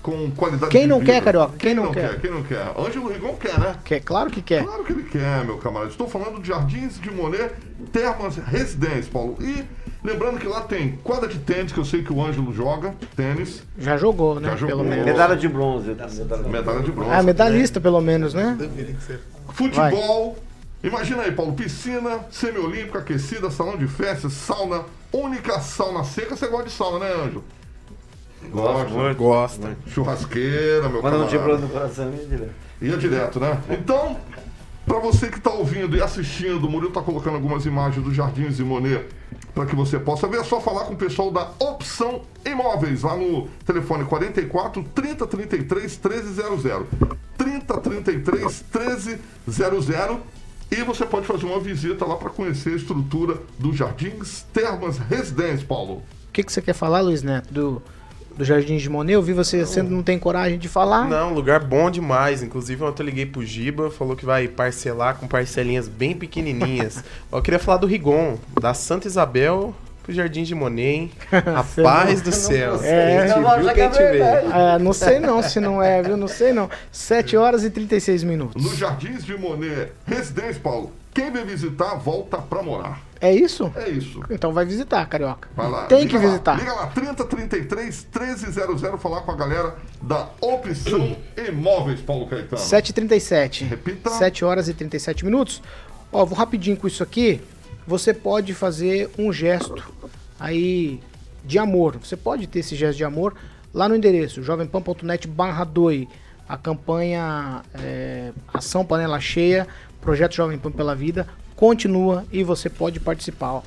com qualidade Quem não vida. quer, Carioca? Quem, Quem não, não quer? quer? Quem não quer? Ângelo Rigon quer, né? Quer, claro que quer. Claro que ele quer, meu camarada. Estou falando de Jardins de Monet Termas Residência, Paulo. E lembrando que lá tem quadra de tênis, que eu sei que o Ângelo joga, tênis. Já jogou, né? Já jogou. Pelo menos. Medalha de bronze. Medalha, Medalha de bronze. Ah, medalhista, pelo menos, né? Futebol. Imagina aí, Paulo, piscina, semiolímpica, aquecida, salão de festas, sauna, única sauna seca. Você gosta de sauna, né, Ângelo? Gosto, muito. Gosta. Churrasqueira, meu não tinha problema no coração, ia direto. Ia direto, né? Então, pra você que tá ouvindo e assistindo, o Murilo tá colocando algumas imagens dos Jardins de Monet para que você possa ver. É só falar com o pessoal da Opção Imóveis, lá no telefone 44 30 33 1300. 30 33 1300. E você pode fazer uma visita lá para conhecer a estrutura dos Jardins Termas Residência, Paulo. O que, que você quer falar, Luiz Neto, do, do Jardins de Monet? Eu vi você, você não tem coragem de falar. Não, lugar bom demais. Inclusive, ontem eu liguei pro Giba, falou que vai parcelar com parcelinhas bem pequenininhas. eu queria falar do Rigon, da Santa Isabel pro Jardim de Monet, hein? Rapaz do céu. É, te viu, quem te vê. É, não sei não se não é, viu? Não sei não. 7 horas e 36 minutos. No Jardins de Monet Residência, Paulo, quem vem visitar, volta pra morar. É isso? É isso. Então vai visitar, Carioca. Vai lá. Tem liga que lá, visitar. Liga lá, 3033 1300, falar com a galera da Opção Imóveis, Paulo Caetano. 7h37. Repita. 7 horas e 37 minutos. Ó, vou rapidinho com isso aqui. Você pode fazer um gesto aí de amor. Você pode ter esse gesto de amor lá no endereço jovempan.net barra doi. A campanha é, Ação Panela Cheia, Projeto Jovem Pan pela Vida, continua e você pode participar.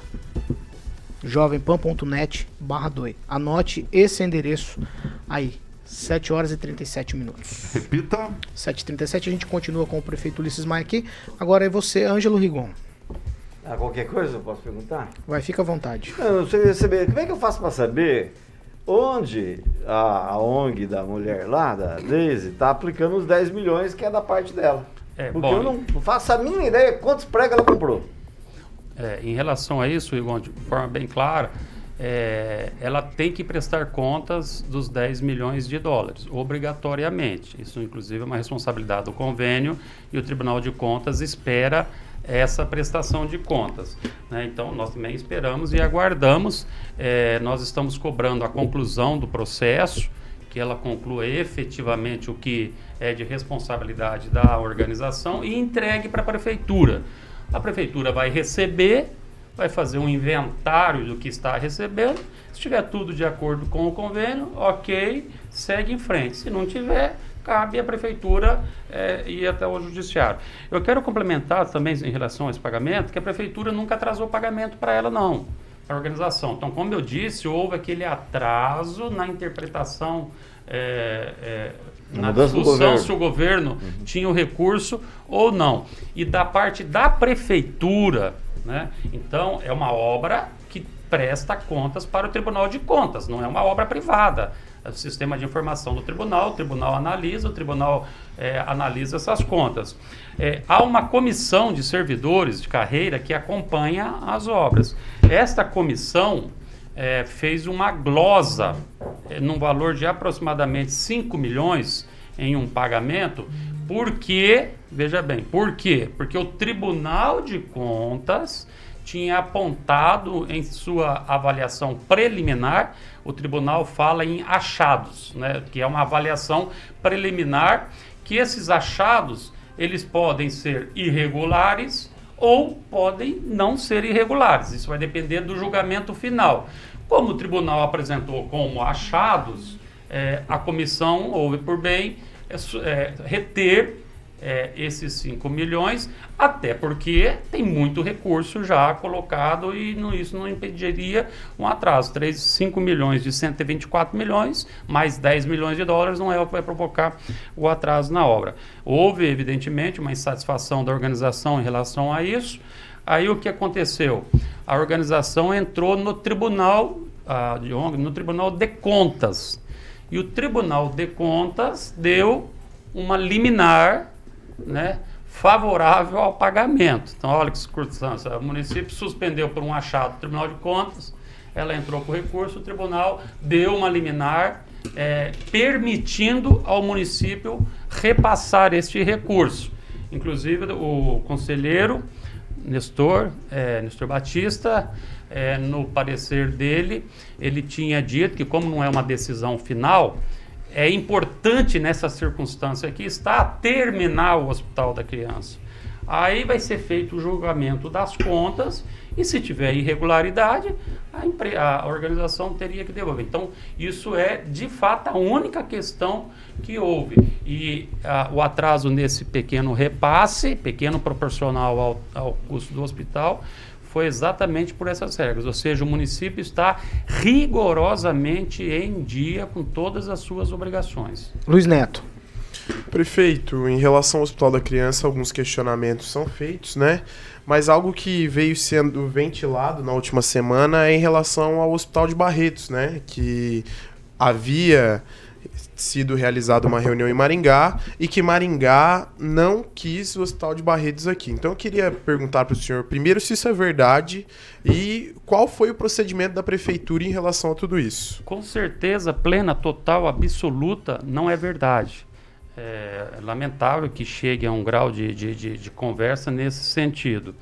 Jovempan.net barra doi. Anote esse endereço aí. 7 horas e 37 minutos. Repita. 7h37 a gente continua com o prefeito Ulisses Maia aqui. Agora é você, Ângelo Rigon. Ah, qualquer coisa eu posso perguntar? Vai, fica à vontade. Eu não sei saber. Como é que eu faço para saber onde a, a ONG da mulher lá, da Daisy, está aplicando os 10 milhões que é da parte dela? É, Porque bom, eu não faço a mínima ideia quantos pregos ela comprou. É, em relação a isso, Igor, de forma bem clara, é, ela tem que prestar contas dos 10 milhões de dólares, obrigatoriamente. Isso, inclusive, é uma responsabilidade do convênio e o Tribunal de Contas espera essa prestação de contas. né? Então, nós também esperamos e aguardamos. é, nós estamos cobrando a conclusão do processo, que ela conclua efetivamente o que é de responsabilidade da organização e entregue para a prefeitura. A prefeitura vai receber, vai fazer um inventário do que está recebendo. Se tiver tudo de acordo com o convênio, ok, segue em frente. Se não tiver, cabe à prefeitura eh, ir até o judiciário. Eu quero complementar também em relação a esse pagamento, que a prefeitura nunca atrasou pagamento para ela, não, para a organização. Então, como eu disse, houve aquele atraso na interpretação. eh, eh, Na discussão se o governo tinha o recurso ou não. E da parte da prefeitura, né? Então, é uma obra que presta contas para o Tribunal de Contas, não é uma obra privada. É o sistema de informação do tribunal, o tribunal analisa, o tribunal é, analisa essas contas. É, há uma comissão de servidores de carreira que acompanha as obras. Esta comissão é, fez uma glosa é, num valor de aproximadamente 5 milhões em um pagamento, porque, veja bem, por quê? Porque o Tribunal de Contas tinha apontado em sua avaliação preliminar, o tribunal fala em achados, né, que é uma avaliação preliminar, que esses achados eles podem ser irregulares ou podem não ser irregulares. Isso vai depender do julgamento final. Como o tribunal apresentou como achados, é, a comissão houve por bem é, é, reter é, esses 5 milhões, até porque tem muito recurso já colocado e não, isso não impediria um atraso. 3, 5 milhões de 124 milhões, mais 10 milhões de dólares, não é o que vai provocar o atraso na obra. Houve, evidentemente, uma insatisfação da organização em relação a isso. Aí o que aconteceu? A organização entrou no tribunal, de ONG, no tribunal de contas. E o tribunal de contas deu uma liminar né, favorável ao pagamento. Então, olha que circunstância. O município suspendeu por um achado do Tribunal de Contas, ela entrou com recurso, o tribunal deu uma liminar é, permitindo ao município repassar este recurso. Inclusive, o conselheiro Nestor, é, Nestor Batista, é, no parecer dele, ele tinha dito que, como não é uma decisão final, é importante nessa circunstância aqui está terminar o hospital da criança. Aí vai ser feito o julgamento das contas e se tiver irregularidade, a, a, organização teria que devolver. Então, isso é de fato a única questão que houve. E a, o atraso nesse pequeno repasse, pequeno proporcional ao, ao custo do hospital, foi exatamente por essas regras. Ou seja, o município está rigorosamente em dia com todas as suas obrigações. Luiz Neto. Prefeito, em relação ao Hospital da Criança, alguns questionamentos são feitos, né? Mas algo que veio sendo ventilado na última semana é em relação ao Hospital de Barretos, né? Que havia sido realizada uma reunião em Maringá e que Maringá não quis o Hospital de Barretos aqui. Então eu queria perguntar para o senhor, primeiro, se isso é verdade e qual foi o procedimento da prefeitura em relação a tudo isso. Com certeza, plena, total, absoluta, não é verdade. É lamentável que chegue a um grau de, de, de, de conversa nesse sentido.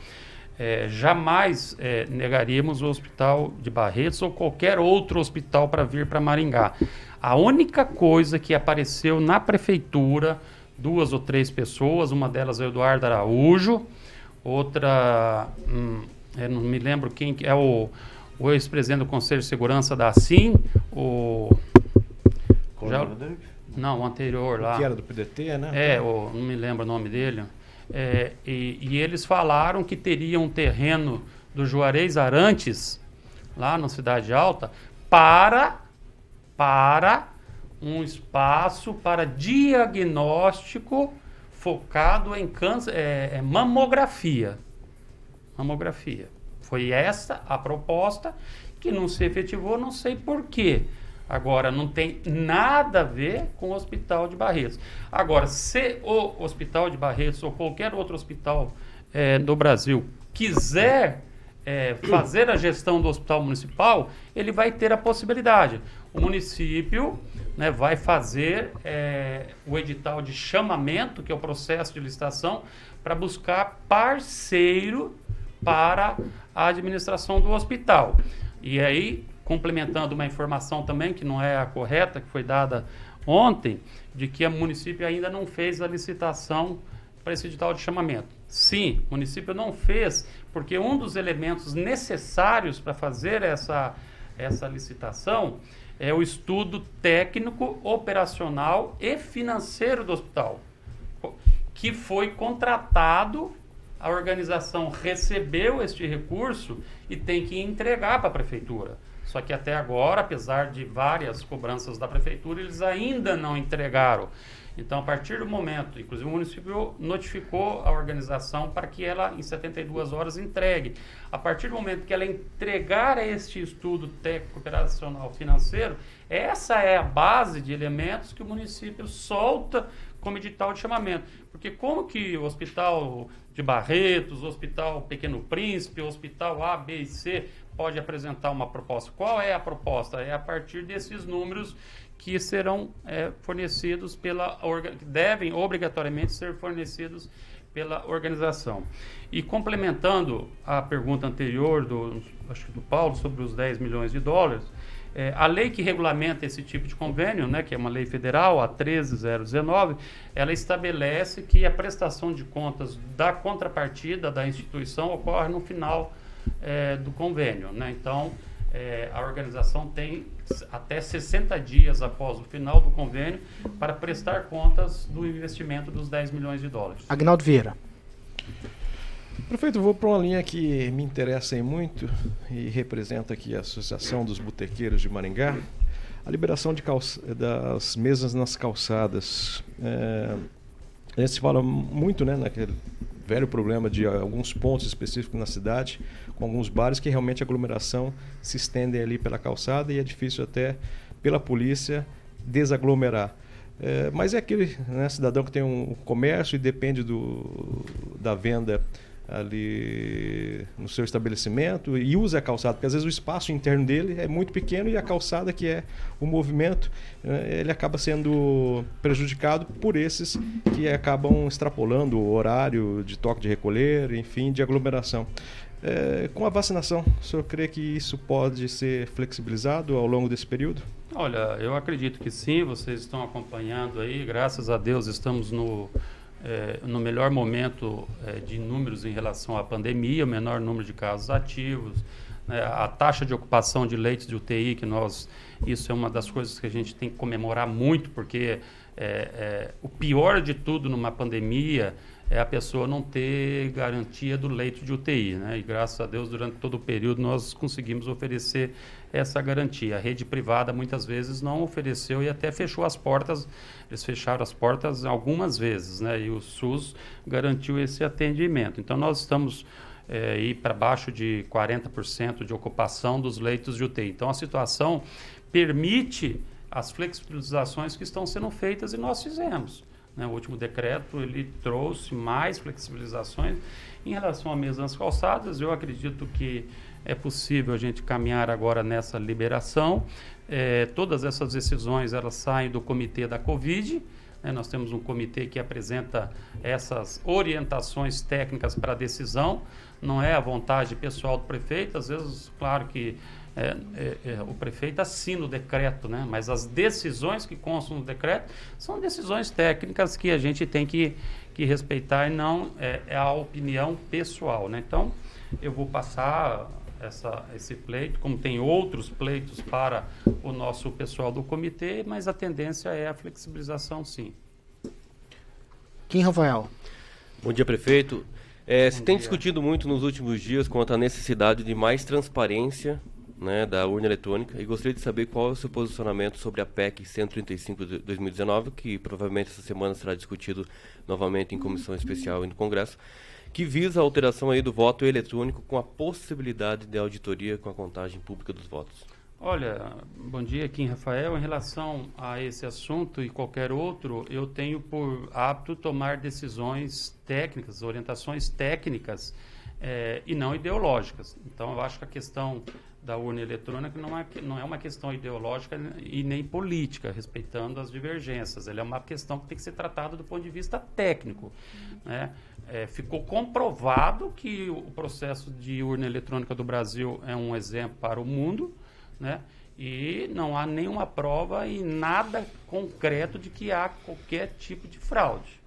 É, jamais é, negaríamos o hospital de Barretos ou qualquer outro hospital para vir para Maringá. A única coisa que apareceu na prefeitura, duas ou três pessoas, uma delas é o Eduardo Araújo, outra, hum, não me lembro quem é o, o ex-presidente do Conselho de Segurança da ASIM, o... Já, não, o anterior lá. Que era do PDT, né? É, o, não me lembro o nome dele. É, e, e, eles falaram que teriam um terreno do Juarez Arantes, lá na Cidade Alta, para para um espaço para diagnóstico focado em câncer, é, é mamografia. Mamografia. Foi essa a proposta que não se efetivou, não sei por quê. Agora, não tem nada a ver com o Hospital de Barretos. Agora, se o Hospital de Barretos ou qualquer outro hospital é, do Brasil quiser é, fazer a gestão do hospital municipal, ele vai ter a possibilidade. O município né, vai fazer é, o edital de chamamento, que é o processo de licitação, para buscar parceiro para a administração do hospital. E aí, complementando uma informação também que não é a correta, que foi dada ontem, de que o município ainda não fez a licitação para esse edital de chamamento. Sim, o município não fez, porque um dos elementos necessários para fazer essa, essa licitação é o estudo técnico, operacional e financeiro do hospital, que foi contratado, a organização recebeu este recurso e tem que entregar para a prefeitura. Só que até agora, apesar de várias cobranças da prefeitura, eles ainda não entregaram. Então, a partir do momento, inclusive o município notificou a organização para que ela, em 72 horas, entregue. A partir do momento que ela entregar este estudo técnico operacional financeiro, essa é a base de elementos que o município solta como edital de chamamento. Porque como que o hospital de Barretos, o hospital Pequeno Príncipe, o hospital A, B e C pode apresentar uma proposta? Qual é a proposta? É a partir desses números que serão é, fornecidos pela que devem obrigatoriamente ser fornecidos pela organização. E complementando a pergunta anterior do acho que do Paulo sobre os 10 milhões de dólares, é, a lei que regulamenta esse tipo de convênio, né, que é uma lei federal, a 13019, ela estabelece que a prestação de contas da contrapartida da instituição ocorre no final é, do convênio. Né? Então, é, a organização tem até 60 dias após o final do convênio para prestar contas do investimento dos 10 milhões de dólares. Agnaldo Vieira. Prefeito, vou para uma linha que me interessa muito e representa aqui a Associação dos Botequeiros de Maringá. A liberação de das mesas nas calçadas. É, a gente fala muito né, naquele velho problema de alguns pontos específicos na cidade, com alguns bares que realmente a aglomeração se estende ali pela calçada e é difícil até pela polícia desaglomerar. É, mas é aquele né, cidadão que tem um comércio e depende do, da venda ali no seu estabelecimento e usa a calçada, porque às vezes o espaço interno dele é muito pequeno e a calçada, que é o movimento, né, ele acaba sendo prejudicado por esses que acabam extrapolando o horário de toque de recolher, enfim, de aglomeração. É, com a vacinação, o senhor crê que isso pode ser flexibilizado ao longo desse período? Olha, eu acredito que sim, vocês estão acompanhando aí, graças a Deus estamos no é, no melhor momento é, de números em relação à pandemia, o menor número de casos ativos, né, a taxa de ocupação de leitos de UTI, que nós, isso é uma das coisas que a gente tem que comemorar muito, porque é, o pior de tudo numa pandemia é a pessoa não ter garantia do leito de UTI, né? E graças a Deus, durante todo o período, nós conseguimos oferecer essa garantia. A rede privada muitas vezes não ofereceu e até fechou as portas, eles fecharam as portas algumas vezes, né? E o SUS garantiu esse atendimento. Então, nós estamos é, para baixo de 40% de ocupação dos leitos de UTI. Então, a situação permite as flexibilizações que estão sendo feitas e nós fizemos. Né? O último decreto ele trouxe mais flexibilizações em relação a mesas calçadas. Eu acredito que é possível a gente caminhar agora nessa liberação. É, todas essas decisões elas saem do comitê da Covid. Né? Nós temos um comitê que apresenta essas orientações técnicas para decisão. Não é a vontade pessoal do prefeito. Às vezes, claro que é, é, é, o prefeito assina o decreto, né? mas as decisões que constam no decreto são decisões técnicas que a gente tem que, que respeitar e não é, é a opinião pessoal. Né? Então, eu vou passar essa, esse pleito, como tem outros pleitos para o nosso pessoal do comitê, mas a tendência é a flexibilização, sim. Kim Rafael. Bom dia, prefeito. É, se tem discutido muito nos últimos dias quanto à necessidade de mais transparência né, da urna eletrônica e gostaria de saber qual é o seu posicionamento sobre a PEC 135 de 2019, que provavelmente essa semana será discutido novamente em comissão especial e no Congresso, que visa a alteração aí do voto eletrônico com a possibilidade de auditoria com a contagem pública dos votos. Olha, bom dia, Kim Rafael. Em relação a esse assunto e qualquer outro, eu tenho por hábito tomar decisões técnicas, orientações técnicas é, e não ideológicas. Então, eu acho que a questão da urna eletrônica não é, não é uma questão ideológica e nem política, respeitando as divergências. Ela é uma questão que tem que ser tratada do ponto de vista técnico. Né? É, ficou comprovado que o processo de urna eletrônica do Brasil é um exemplo para o mundo, né? e não há nenhuma prova e nada concreto de que há qualquer tipo de fraude.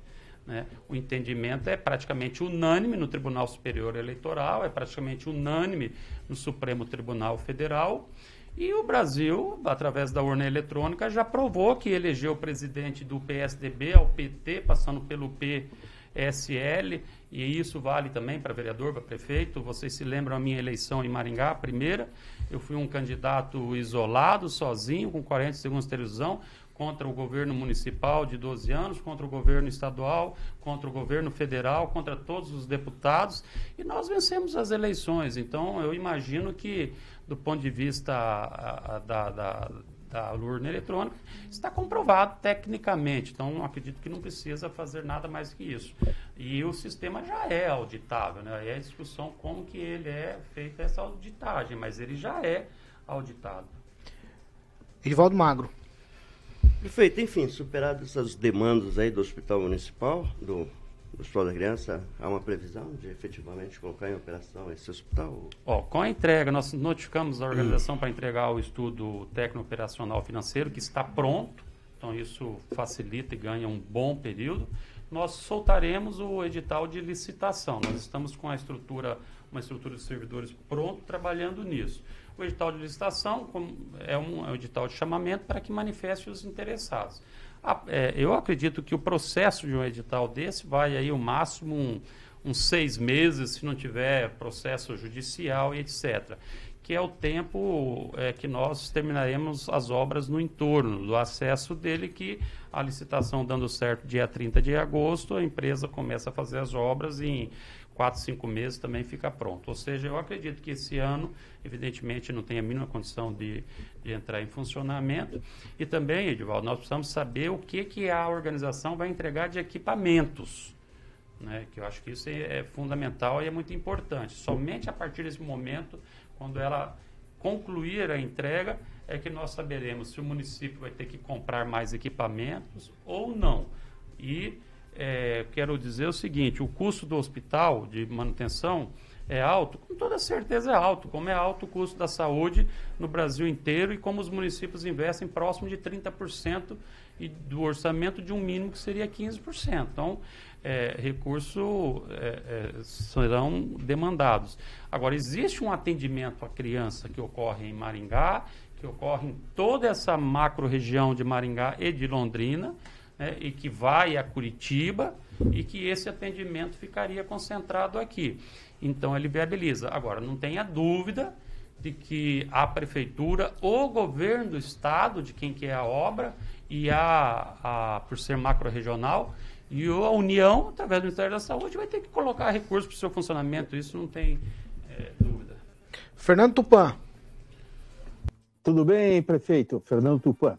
Né? O entendimento é praticamente unânime no Tribunal Superior Eleitoral, é praticamente unânime no Supremo Tribunal Federal. E o Brasil, através da urna eletrônica, já provou que elegeu o presidente do PSDB ao PT, passando pelo P SL, e isso vale também para vereador, para prefeito. Vocês se lembram a minha eleição em Maringá, a primeira? Eu fui um candidato isolado, sozinho, com 40 segundos de televisão, contra o governo municipal de 12 anos, contra o governo estadual, contra o governo federal, contra todos os deputados, e nós vencemos as eleições. Então, eu imagino que, do ponto de vista a, a, da, da, da urna eletrônica, está comprovado tecnicamente. Então, acredito que não precisa fazer nada mais que isso. E o sistema já é auditável, né? Aí é a discussão como que ele é feita essa auditagem, mas ele já é auditado. Edivaldo Magro. Prefeito, enfim, superadas essas demandas aí do Hospital Municipal, do, do Hospital da Criança, há uma previsão de efetivamente colocar em operação esse hospital? Ó, com a entrega, nós notificamos a organização para entregar o estudo técnico-operacional financeiro, que está pronto, então isso facilita e ganha um bom período. Nós soltaremos o edital de licitação. Nós estamos com a estrutura, uma estrutura de servidores pronto, trabalhando nisso. O edital de licitação é um, é um edital de chamamento para que manifeste os interessados. A, é, eu acredito que o processo de um edital desse vai aí o máximo um, uns seis meses, se não tiver processo judicial e etc. Que é o tempo é, que nós terminaremos as obras no entorno do acesso dele, que a licitação dando certo dia 30 de agosto, a empresa começa a fazer as obras em quatro, cinco meses também fica pronto. Ou seja, eu acredito que esse ano, evidentemente, não tem a mínima condição de, de entrar em funcionamento. E também, Edivaldo, nós precisamos saber o que, que a organização vai entregar de equipamentos. Né? Que eu acho que isso é, é fundamental e é muito importante. Somente a partir desse momento, quando ela concluir a entrega, é que nós saberemos se o município vai ter que comprar mais equipamentos ou não. E é, quero dizer o seguinte: o custo do hospital de manutenção é alto? Com toda certeza é alto, como é alto o custo da saúde no Brasil inteiro e como os municípios investem próximo de 30% e do orçamento de um mínimo que seria 15%. Então, é, recursos é, é, serão demandados. Agora, existe um atendimento à criança que ocorre em Maringá, que ocorre em toda essa macro-região de Maringá e de Londrina, né, e que vai a Curitiba e que esse atendimento ficaria concentrado aqui. Então ele viabiliza. Agora, não tenha dúvida de que a prefeitura, o governo do estado, de quem que é a obra, e a, a por ser macro-regional, e a União, através do Ministério da Saúde, vai ter que colocar recursos para o seu funcionamento. Isso não tem é, dúvida. Fernando Tupan. Tudo bem, prefeito? Fernando Tupan.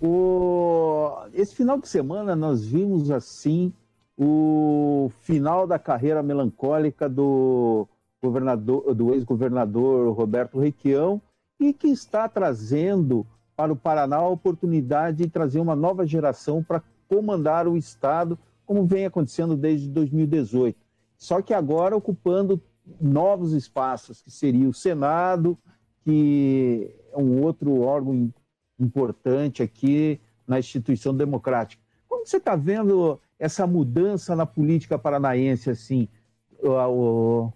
O... Esse final de semana nós vimos assim o final da carreira melancólica do governador, do ex-governador Roberto Requião e que está trazendo para o Paraná a oportunidade de trazer uma nova geração para comandar o estado, como vem acontecendo desde 2018. Só que agora ocupando novos espaços, que seria o Senado, que é um outro órgão importante aqui na instituição democrática. Como você está vendo essa mudança na política paranaense, assim, o,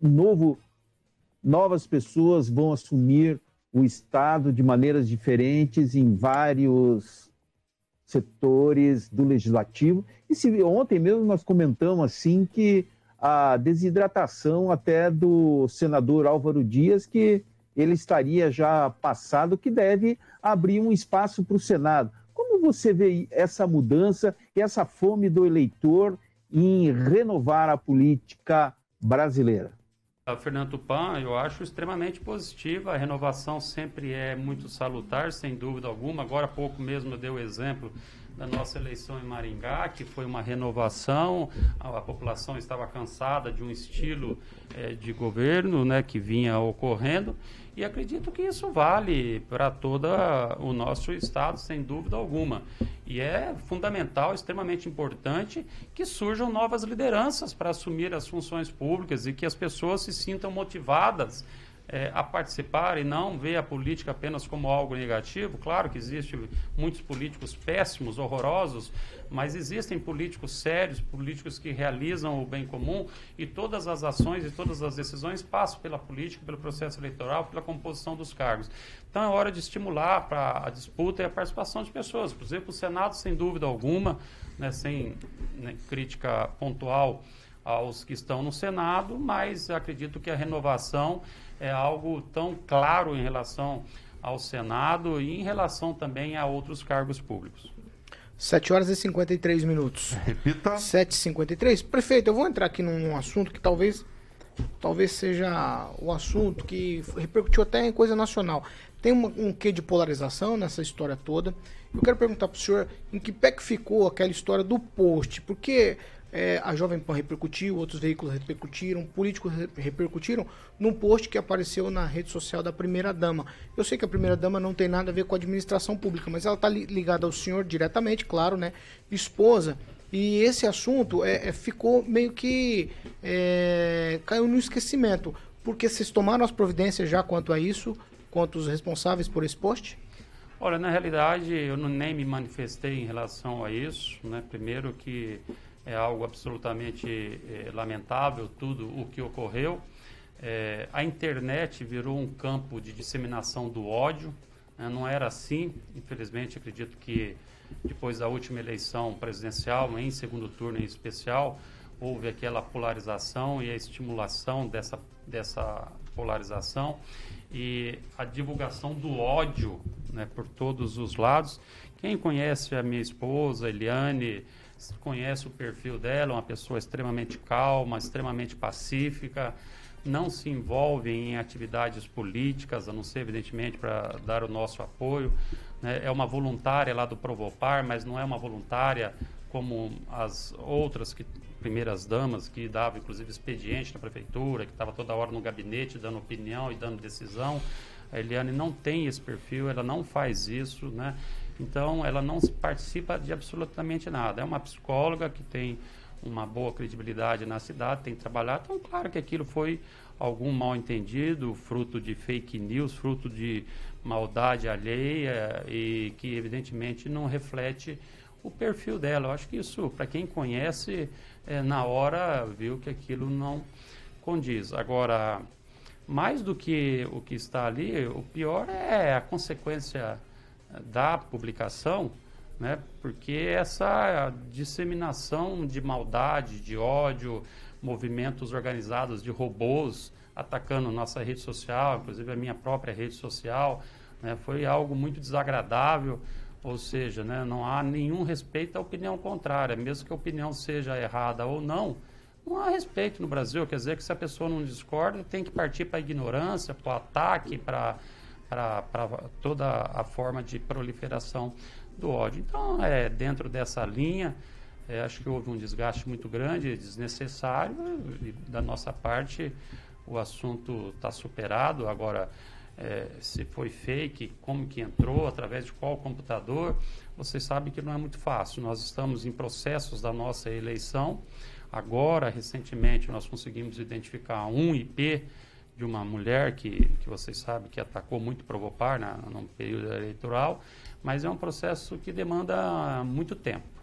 novo, novas pessoas vão assumir o Estado de maneiras diferentes em vários setores do legislativo. E se ontem mesmo nós comentamos assim que a desidratação até do senador Álvaro Dias, que ele estaria já passado, que deve abrir um espaço para o Senado. Como você vê essa mudança essa fome do eleitor em renovar a política brasileira? Fernando Tupan, eu acho extremamente positiva. A renovação sempre é muito salutar, sem dúvida alguma. Agora há pouco mesmo eu dei o exemplo da nossa eleição em Maringá, que foi uma renovação, a, a população estava cansada de um estilo é, de governo né, que vinha ocorrendo, e acredito que isso vale para todo o nosso Estado, sem dúvida alguma. E é fundamental, extremamente importante, que surjam novas lideranças para assumir as funções públicas e que as pessoas se sintam motivadas é, a participar e não ver a política apenas como algo negativo. Claro que existem muitos políticos péssimos, horrorosos, mas existem políticos sérios, políticos que realizam o bem comum e todas as ações e todas as decisões passam pela política, pelo processo eleitoral, pela composição dos cargos. Então é hora de estimular para a disputa e a participação de pessoas. Por exemplo, o Senado, sem dúvida alguma, né, sem né, crítica pontual aos que estão no Senado, mas acredito que a renovação é algo tão claro em relação ao Senado e em relação também a outros cargos públicos. 7 horas e 53 minutos. Repita. 7h53. Prefeito, eu vou entrar aqui num, assunto que talvez talvez seja o assunto que repercutiu até em coisa nacional. Tem uma, um quê de polarização nessa história toda. Eu quero perguntar para o senhor em que pé que ficou aquela história do post, porque é, a Jovem Pan repercutiu, outros veículos repercutiram, políticos re repercutiram num post que apareceu na rede social da primeira-dama. Eu sei que a primeira-dama não tem nada a ver com a administração pública, mas ela está li ligada ao senhor diretamente, claro, né? Esposa. E esse assunto é, é ficou meio que é, caiu no esquecimento. Porque vocês tomaram as providências já quanto a isso, quanto os responsáveis por esse post? Olha, na realidade, eu não, nem me manifestei em relação a isso. Né? Primeiro que é algo absolutamente é, lamentável tudo o que ocorreu. É, a internet virou um campo de disseminação do ódio. Né? Não era assim, infelizmente, acredito que depois da última eleição presidencial, em segundo turno em especial, houve aquela polarização e a estimulação dessa, dessa polarização e a divulgação do ódio né, por todos os lados. Quem conhece a minha esposa, Eliane, conhece o perfil dela, uma pessoa extremamente calma, extremamente pacífica, não se envolve em atividades políticas, a não ser, evidentemente, para dar o nosso apoio. Né? É uma voluntária lá do Provopar, mas não é uma voluntária como as outras que, primeiras damas, que davam, inclusive, expediente na prefeitura, que estava toda hora no gabinete dando opinião e dando decisão. A Eliane não tem esse perfil, ela não faz isso, né? Então, ela não participa de absolutamente nada. É uma psicóloga que tem uma boa credibilidade na cidade, tem trabalhado. Então, claro que aquilo foi algum mal entendido, fruto de fake news, fruto de maldade alheia e que, evidentemente, não reflete o perfil dela. Eu acho que isso, para quem conhece, é, na hora viu que aquilo não condiz. Agora, mais do que o que está ali, o pior é a consequência da publicação, né? porque essa disseminação de maldade, de ódio, movimentos organizados de robôs atacando nossa rede social, inclusive a minha própria rede social, né? foi algo muito desagradável, ou seja, né? não há nenhum respeito à opinião contrária, mesmo que a opinião seja errada ou não, não há respeito no Brasil, quer dizer que se a pessoa não discorda, tem que partir para a ignorância, para o ataque, para toda a forma de proliferação do ódio. Então, é, dentro dessa linha, é, acho que houve um desgaste muito grande, desnecessário, e da nossa parte o assunto está superado. Agora, é, se foi fake, como que entrou, através de qual computador, vocês sabem que não é muito fácil. Nós estamos em processos da nossa eleição. Agora, recentemente, nós conseguimos identificar um IP de uma mulher que, que vocês sabem que atacou muito Provopar na, no período eleitoral, mas é um processo que demanda muito tempo.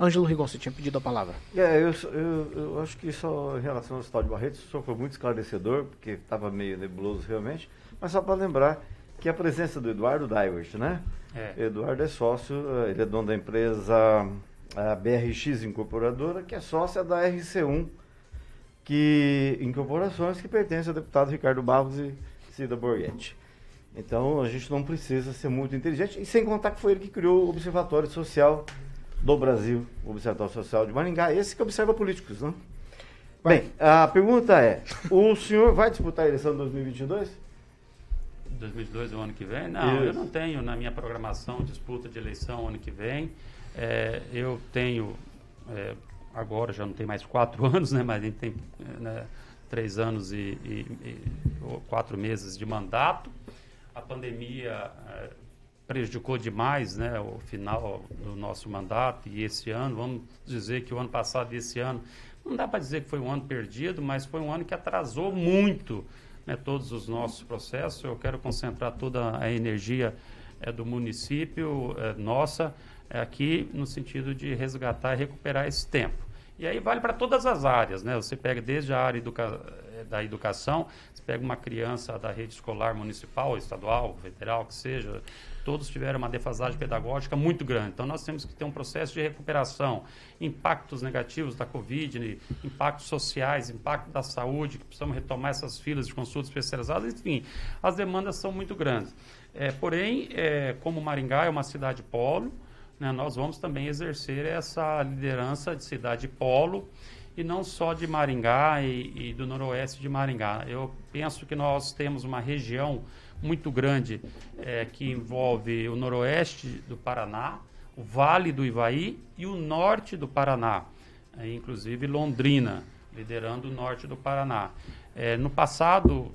Ângelo Rigon, você tinha pedido a palavra. É, eu, eu, eu acho que só em relação ao Estado de Barretos, o senhor foi muito esclarecedor, porque estava meio nebuloso realmente, mas só para lembrar que a presença do Eduardo Daiwert, né? É. Eduardo é sócio, eh, ele é dono da empresa a BRX Incorporadora, que é sócia da RC1, que incorporações que pertencem ao deputado Ricardo Barros e Cida Borghetti. Então a gente não precisa ser muito inteligente, e sem contar que foi ele que criou o Observatório Social do Brasil, o Observatório Social de Maringá, esse que observa políticos, né? Vai. Bem, a pergunta é: o senhor vai disputar a eleição de 2022? 2022 é o ano que vem? Não, Isso. eu não tenho na minha programação disputa de eleição ano que vem. É, eu tenho é, agora já não tem mais quatro anos, né, mas a gente tem né, três anos e, e, e, quatro meses de mandato. A pandemia é, prejudicou demais né, o final do nosso mandato e esse ano, vamos dizer que o ano passado e esse ano, não dá para dizer que foi um ano perdido, mas foi um ano que atrasou muito né, todos os nossos processos. Eu quero concentrar toda a energia é, do município, é, nossa, aqui no sentido de resgatar e recuperar esse tempo. E aí vale para todas as áreas, né? Você pega desde a área educa da educação, você pega uma criança da rede escolar municipal, estadual, federal, que seja, todos tiveram uma defasagem pedagógica muito grande. Então, nós temos que ter um processo de recuperação. Impactos negativos da Covid, impactos sociais, impacto da saúde, que precisamos retomar essas filas de consultas especializadas, enfim, as demandas são muito grandes. É, porém, é, como Maringá é uma cidade polo, né, nós vamos também exercer essa liderança de cidade polo e não só de Maringá e, e, do noroeste de Maringá. Eu penso que nós temos uma região muito grande é, que envolve o noroeste do Paraná, o Vale do Ivaí e o norte do Paraná, é, inclusive Londrina, liderando o norte do Paraná. É, no passado,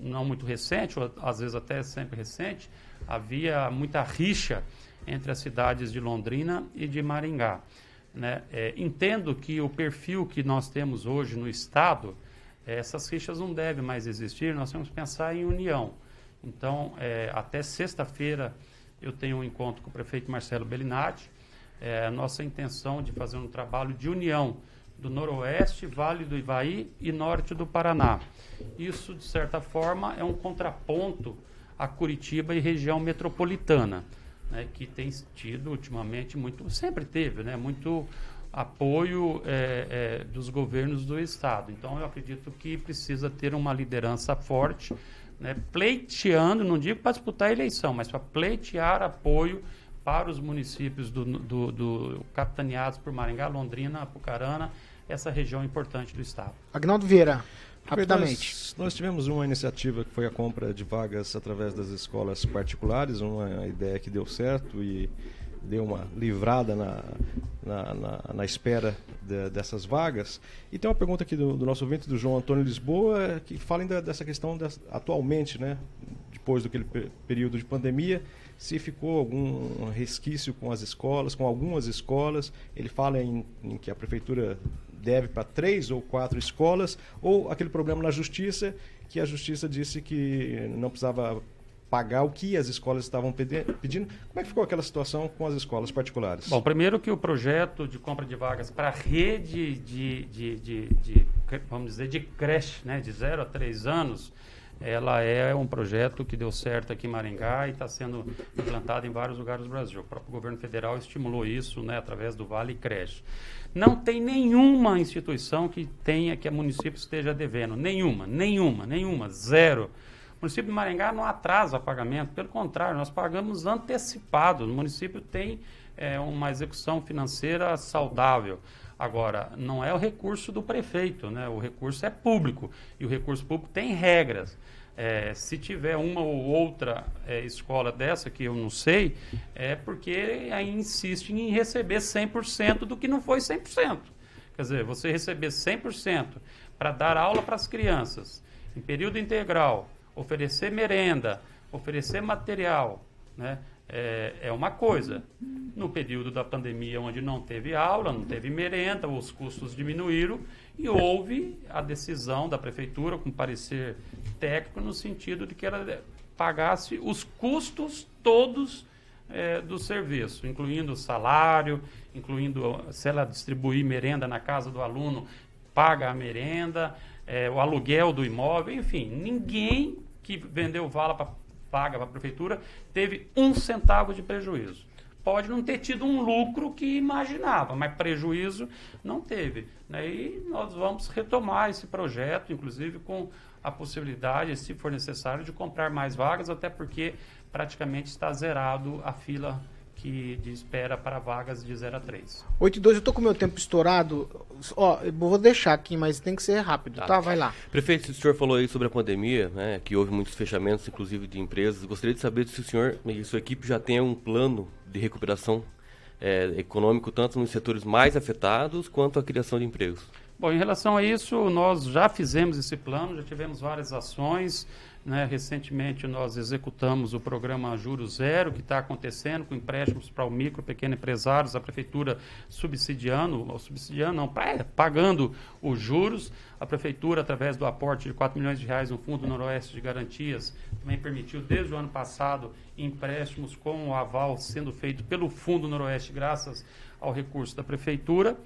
não muito recente, ou às vezes até sempre recente, havia muita rixa entre as cidades de Londrina e de Maringá. Né? É, entendo que o perfil que nós temos hoje no Estado, é, essas rixas não devem mais existir, nós temos que pensar em união. Então, é, até sexta-feira eu tenho um encontro com o prefeito Marcelo Bellinati, é, nossa intenção de fazer um trabalho de união do Noroeste, Vale do Ivaí e Norte do Paraná. Isso, de certa forma, é um contraponto a Curitiba e região metropolitana né, que tem tido ultimamente muito, sempre teve, né, muito apoio é, é, dos governos do estado. Então eu acredito que precisa ter uma liderança forte, né, pleiteando, não digo para disputar a eleição, mas para pleitear apoio para os municípios do, do, do capitaneados por Maringá, Londrina, Apucarana, essa região importante do estado. Agnaldo Vieira. Rapidamente. Nós, nós, tivemos uma iniciativa que foi a compra de vagas através das escolas particulares, uma ideia que deu certo e deu uma livrada na, na, na, na espera de, dessas vagas. E tem uma pergunta aqui do, do, nosso ouvinte, do João Antônio Lisboa, que fala ainda dessa questão das, atualmente, né, depois daquele período de pandemia, se ficou algum resquício com as escolas, com algumas escolas. Ele fala em, em que a prefeitura deve para três ou quatro escolas, ou aquele problema na justiça, que a justiça disse que não precisava pagar o que as escolas estavam pedindo. Como é que ficou aquela situação com as escolas particulares? Bom, primeiro que o projeto de compra de vagas para a rede de, de, de, de, vamos dizer, de creche, né, de 0 a 3 anos, ela é um projeto que deu certo aqui em Maringá e está sendo implantado em vários lugares do Brasil. O próprio governo federal estimulou isso né, através do Vale Creche. Não tem nenhuma instituição que tenha que a município esteja devendo. Nenhuma, nenhuma, nenhuma, zero. O município de Maringá não atrasa pagamento, pelo contrário, nós pagamos antecipado. O município tem é, uma execução financeira saudável. Agora, não é o recurso do prefeito, né? o recurso é público e o recurso público tem regras. É, se tiver uma ou outra é, escola dessa, que eu não sei, é porque aí insiste em receber 100% do que não foi 100%. Quer dizer, você receber 100% para dar aula para as crianças, em período integral, oferecer merenda, oferecer material, né? é, é uma coisa. No período da pandemia, onde não teve aula, não teve merenda, os custos diminuíram e houve a decisão da prefeitura, com parecer técnico, no sentido de que ela pagasse os custos todos é, do serviço, incluindo o salário, incluindo se ela distribuir merenda na casa do aluno, paga a merenda, é, o aluguel do imóvel, enfim, ninguém que vendeu vala para paga para a prefeitura, teve um centavo de prejuízo. Pode não ter tido um lucro que imaginava, mas prejuízo não teve. Né? E nós vamos retomar esse projeto, inclusive com a possibilidade, se for necessário, de comprar mais vagas, até porque praticamente está zerado a fila que de espera para vagas de 0 a 3. 8 e 2, eu tô com o meu tempo estourado. Ó, eu vou deixar aqui, mas tem que ser rápido, tá? tá? Vai lá. Prefeito, o senhor falou aí sobre a pandemia, né, que houve muitos fechamentos, inclusive de empresas. Gostaria de saber se o senhor e sua equipe já tem um plano de recuperação é, econômico, tanto nos setores mais afetados quanto a criação de empregos. Bom, em relação a isso, nós já fizemos esse plano, já tivemos várias ações Né? Recentemente nós executamos o programa Juro Zero, que está acontecendo com empréstimos para o micro, pequeno empresários, a prefeitura subsidiando, ou subsidiando não, pra, pagando os juros. A prefeitura, através do aporte de 4 milhões de reais no Fundo Noroeste de Garantias, também permitiu desde o ano passado empréstimos com o aval sendo feito pelo Fundo Noroeste, graças ao recurso da prefeitura.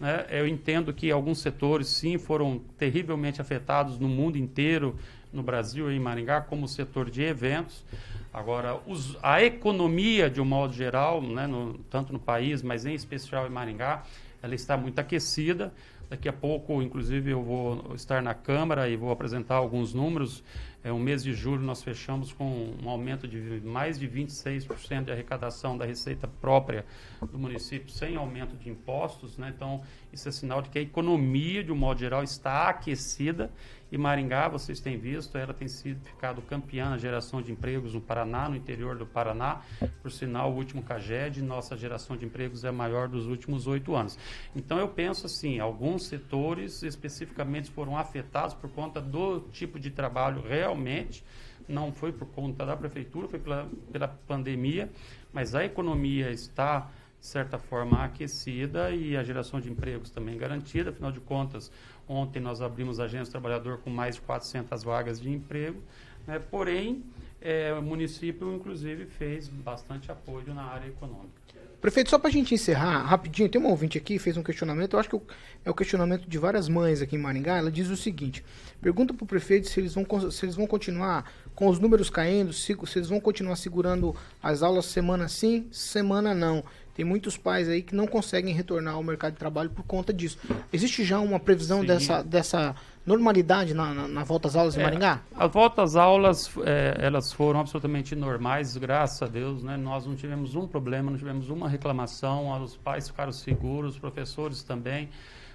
Né? Eu entendo que alguns setores, sim, foram terrivelmente afetados no mundo inteiro, no Brasil e em Maringá, como o setor de eventos. Agora, os, a economia, de um modo geral, né, no, tanto no país, mas em especial em Maringá, ela está muito aquecida. Daqui a pouco, inclusive, eu vou estar na Câmara e vou apresentar alguns números. É, o mês de julho nós fechamos com um aumento de mais de 26% de arrecadação da receita própria do município, sem aumento de impostos. Né? Então, isso é sinal de que a economia, de um modo geral, está aquecida e Maringá, vocês têm visto, ela tem sido ficado campeã na geração de empregos no Paraná, no interior do Paraná. Por sinal, o último CAGED, nossa geração de empregos é a maior dos últimos oito anos. Então, eu penso assim, alguns setores especificamente foram afetados por conta do tipo de trabalho realmente, não foi por conta da prefeitura, foi pela, pela pandemia, mas a economia está de certa forma aquecida e a geração de empregos também garantida. Afinal de contas, Ontem nós abrimos a Agência Trabalhador com mais de 400 vagas de emprego, né? porém, é, o município, inclusive, fez bastante apoio na área econômica. Prefeito, só para a gente encerrar, rapidinho, tem um ouvinte aqui fez um questionamento, eu acho que é o questionamento de várias mães aqui em Maringá, ela diz o seguinte, pergunta para o prefeito se eles, vão, se eles vão continuar com os números caindo, se, se eles vão continuar segurando as aulas semana sim, semana não. Tem muitos pais aí que não conseguem retornar ao mercado de trabalho por conta disso. Existe já uma previsão dessa, dessa normalidade na, na, na, volta às aulas em é, Maringá? As voltas às aulas, é, elas foram absolutamente normais, graças a Deus, né? Nós não tivemos um problema, não tivemos uma reclamação, os pais ficaram seguros, os professores também.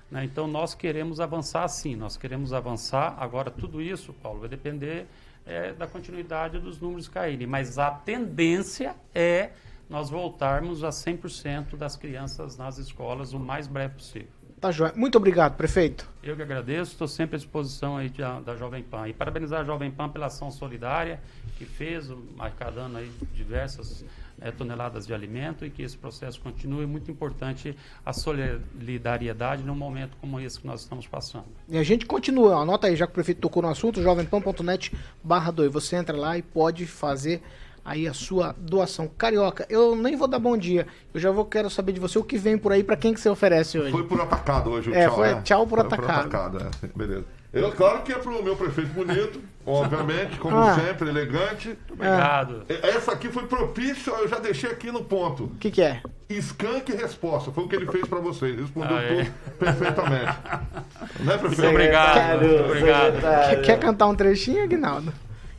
Né? Então, nós queremos avançar sim, nós queremos avançar. Agora, tudo isso, Paulo, vai depender é, da continuidade dos números caírem. Mas a tendência é nós voltarmos a 100% das crianças nas escolas o mais breve possível. Tá joia. Muito obrigado, prefeito. Eu que agradeço, estou sempre à disposição aí da, da Jovem Pan. E parabenizar a Jovem Pan pela ação solidária que fez, arrecadando aí diversas é, toneladas de alimento e que esse processo continue. Muito importante a solidariedade num momento como esse que nós estamos passando. E a gente continua, anota aí, já que o prefeito tocou no assunto, jovempan.net barra 2. Você entra lá e pode fazer aí a sua doação. Carioca, eu nem vou dar bom dia. Eu já vou quero saber de você o que vem por aí, para quem que você oferece hoje. Foi por atacado hoje o é, tchau. Foi é. tchau por foi atacado. Por atacado é. Beleza. Eu, claro que é pro meu prefeito bonito, obviamente, como ah. sempre, elegante. Obrigado. É. Essa aqui foi propício, eu já deixei aqui no ponto. O que, que é? Skank resposta. Foi o que ele fez para vocês. Respondeu tudo perfeitamente. né, prefeito? Obrigado. Quer, obrigado. Quer, quer cantar um trechinho, Aguinaldo?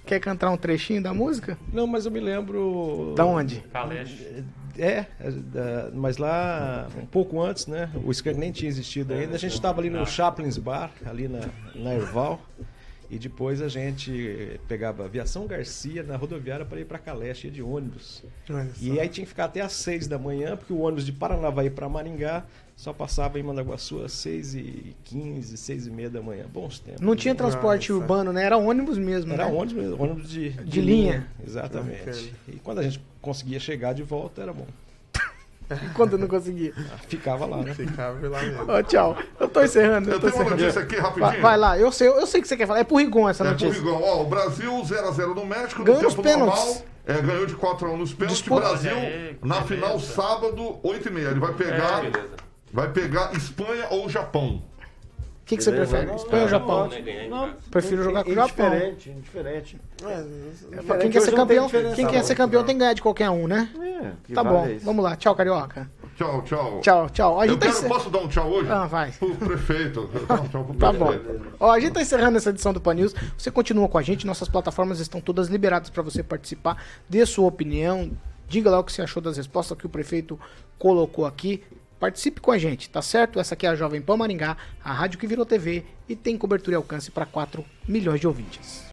Quer cantar um trechinho da música? Não, mas eu me lembro. Da onde? Caleste. É, é mas lá um pouco antes, né? O Skank nem tinha existido ainda. A gente estava ali no Chaplin's Bar, ali na, na Erval. E depois a gente pegava aviação Garcia na rodoviária para ir para Caleste, ia de ônibus. E aí tinha que ficar até às seis da manhã, porque o ônibus de Paranavaí para Maringá só passava em Mandaguaçu às 6 e 15, 6 e meia da manhã. Bons tempos. Não tinha transporte Nossa. urbano, né? Era ônibus mesmo, Era né? ônibus, ônibus de, de, de linha. linha. Exatamente. E quando a gente conseguia chegar de volta, era bom. E quando não conseguia? Ficava lá, né? Ficava lá mesmo. Oh, tchau. Eu tô encerrando. Eu, eu tô tenho uma notícia aqui rapidinho. Vai, vai, lá, eu sei, eu sei que você quer falar. É pro Rigon essa é notícia. É pro Rigon. Ó, o Brasil 0x0 no México, Ganhou no tempo pênaltis. normal. É, ganhou de 4x1 nos pênaltis. Disputa. Brasil, aí, na final, sábado, 8h30. Ele vai pegar. É, vai pegar Espanha ou Japão. O que, que você prefere? Não, Espanha ou Japão? Não, Prefiro jogar com o Japão. Indiferente, indiferente. É, quem quer ser campeão, quem quer ser campeão tem que ganhar de qualquer um, né? É, tá bom, vamos lá. Tchau, Carioca. Tchau, tchau. Tchau, tchau. A Eu tá quero, encer... Posso dar um tchau hoje? Ah, vai. Pro prefeito. Um tchau pro tá prefeito. bom. Ó, a gente tá encerrando essa edição do Pan News. Você continua com a gente, nossas plataformas estão todas liberadas para você participar, dê sua opinião, diga lá o que você achou das respostas que o prefeito colocou aqui. Participe com a gente, tá certo? Essa aqui é a Jovem Pan Maringá, a rádio que virou TV e tem cobertura e alcance para 4 milhões de ouvintes.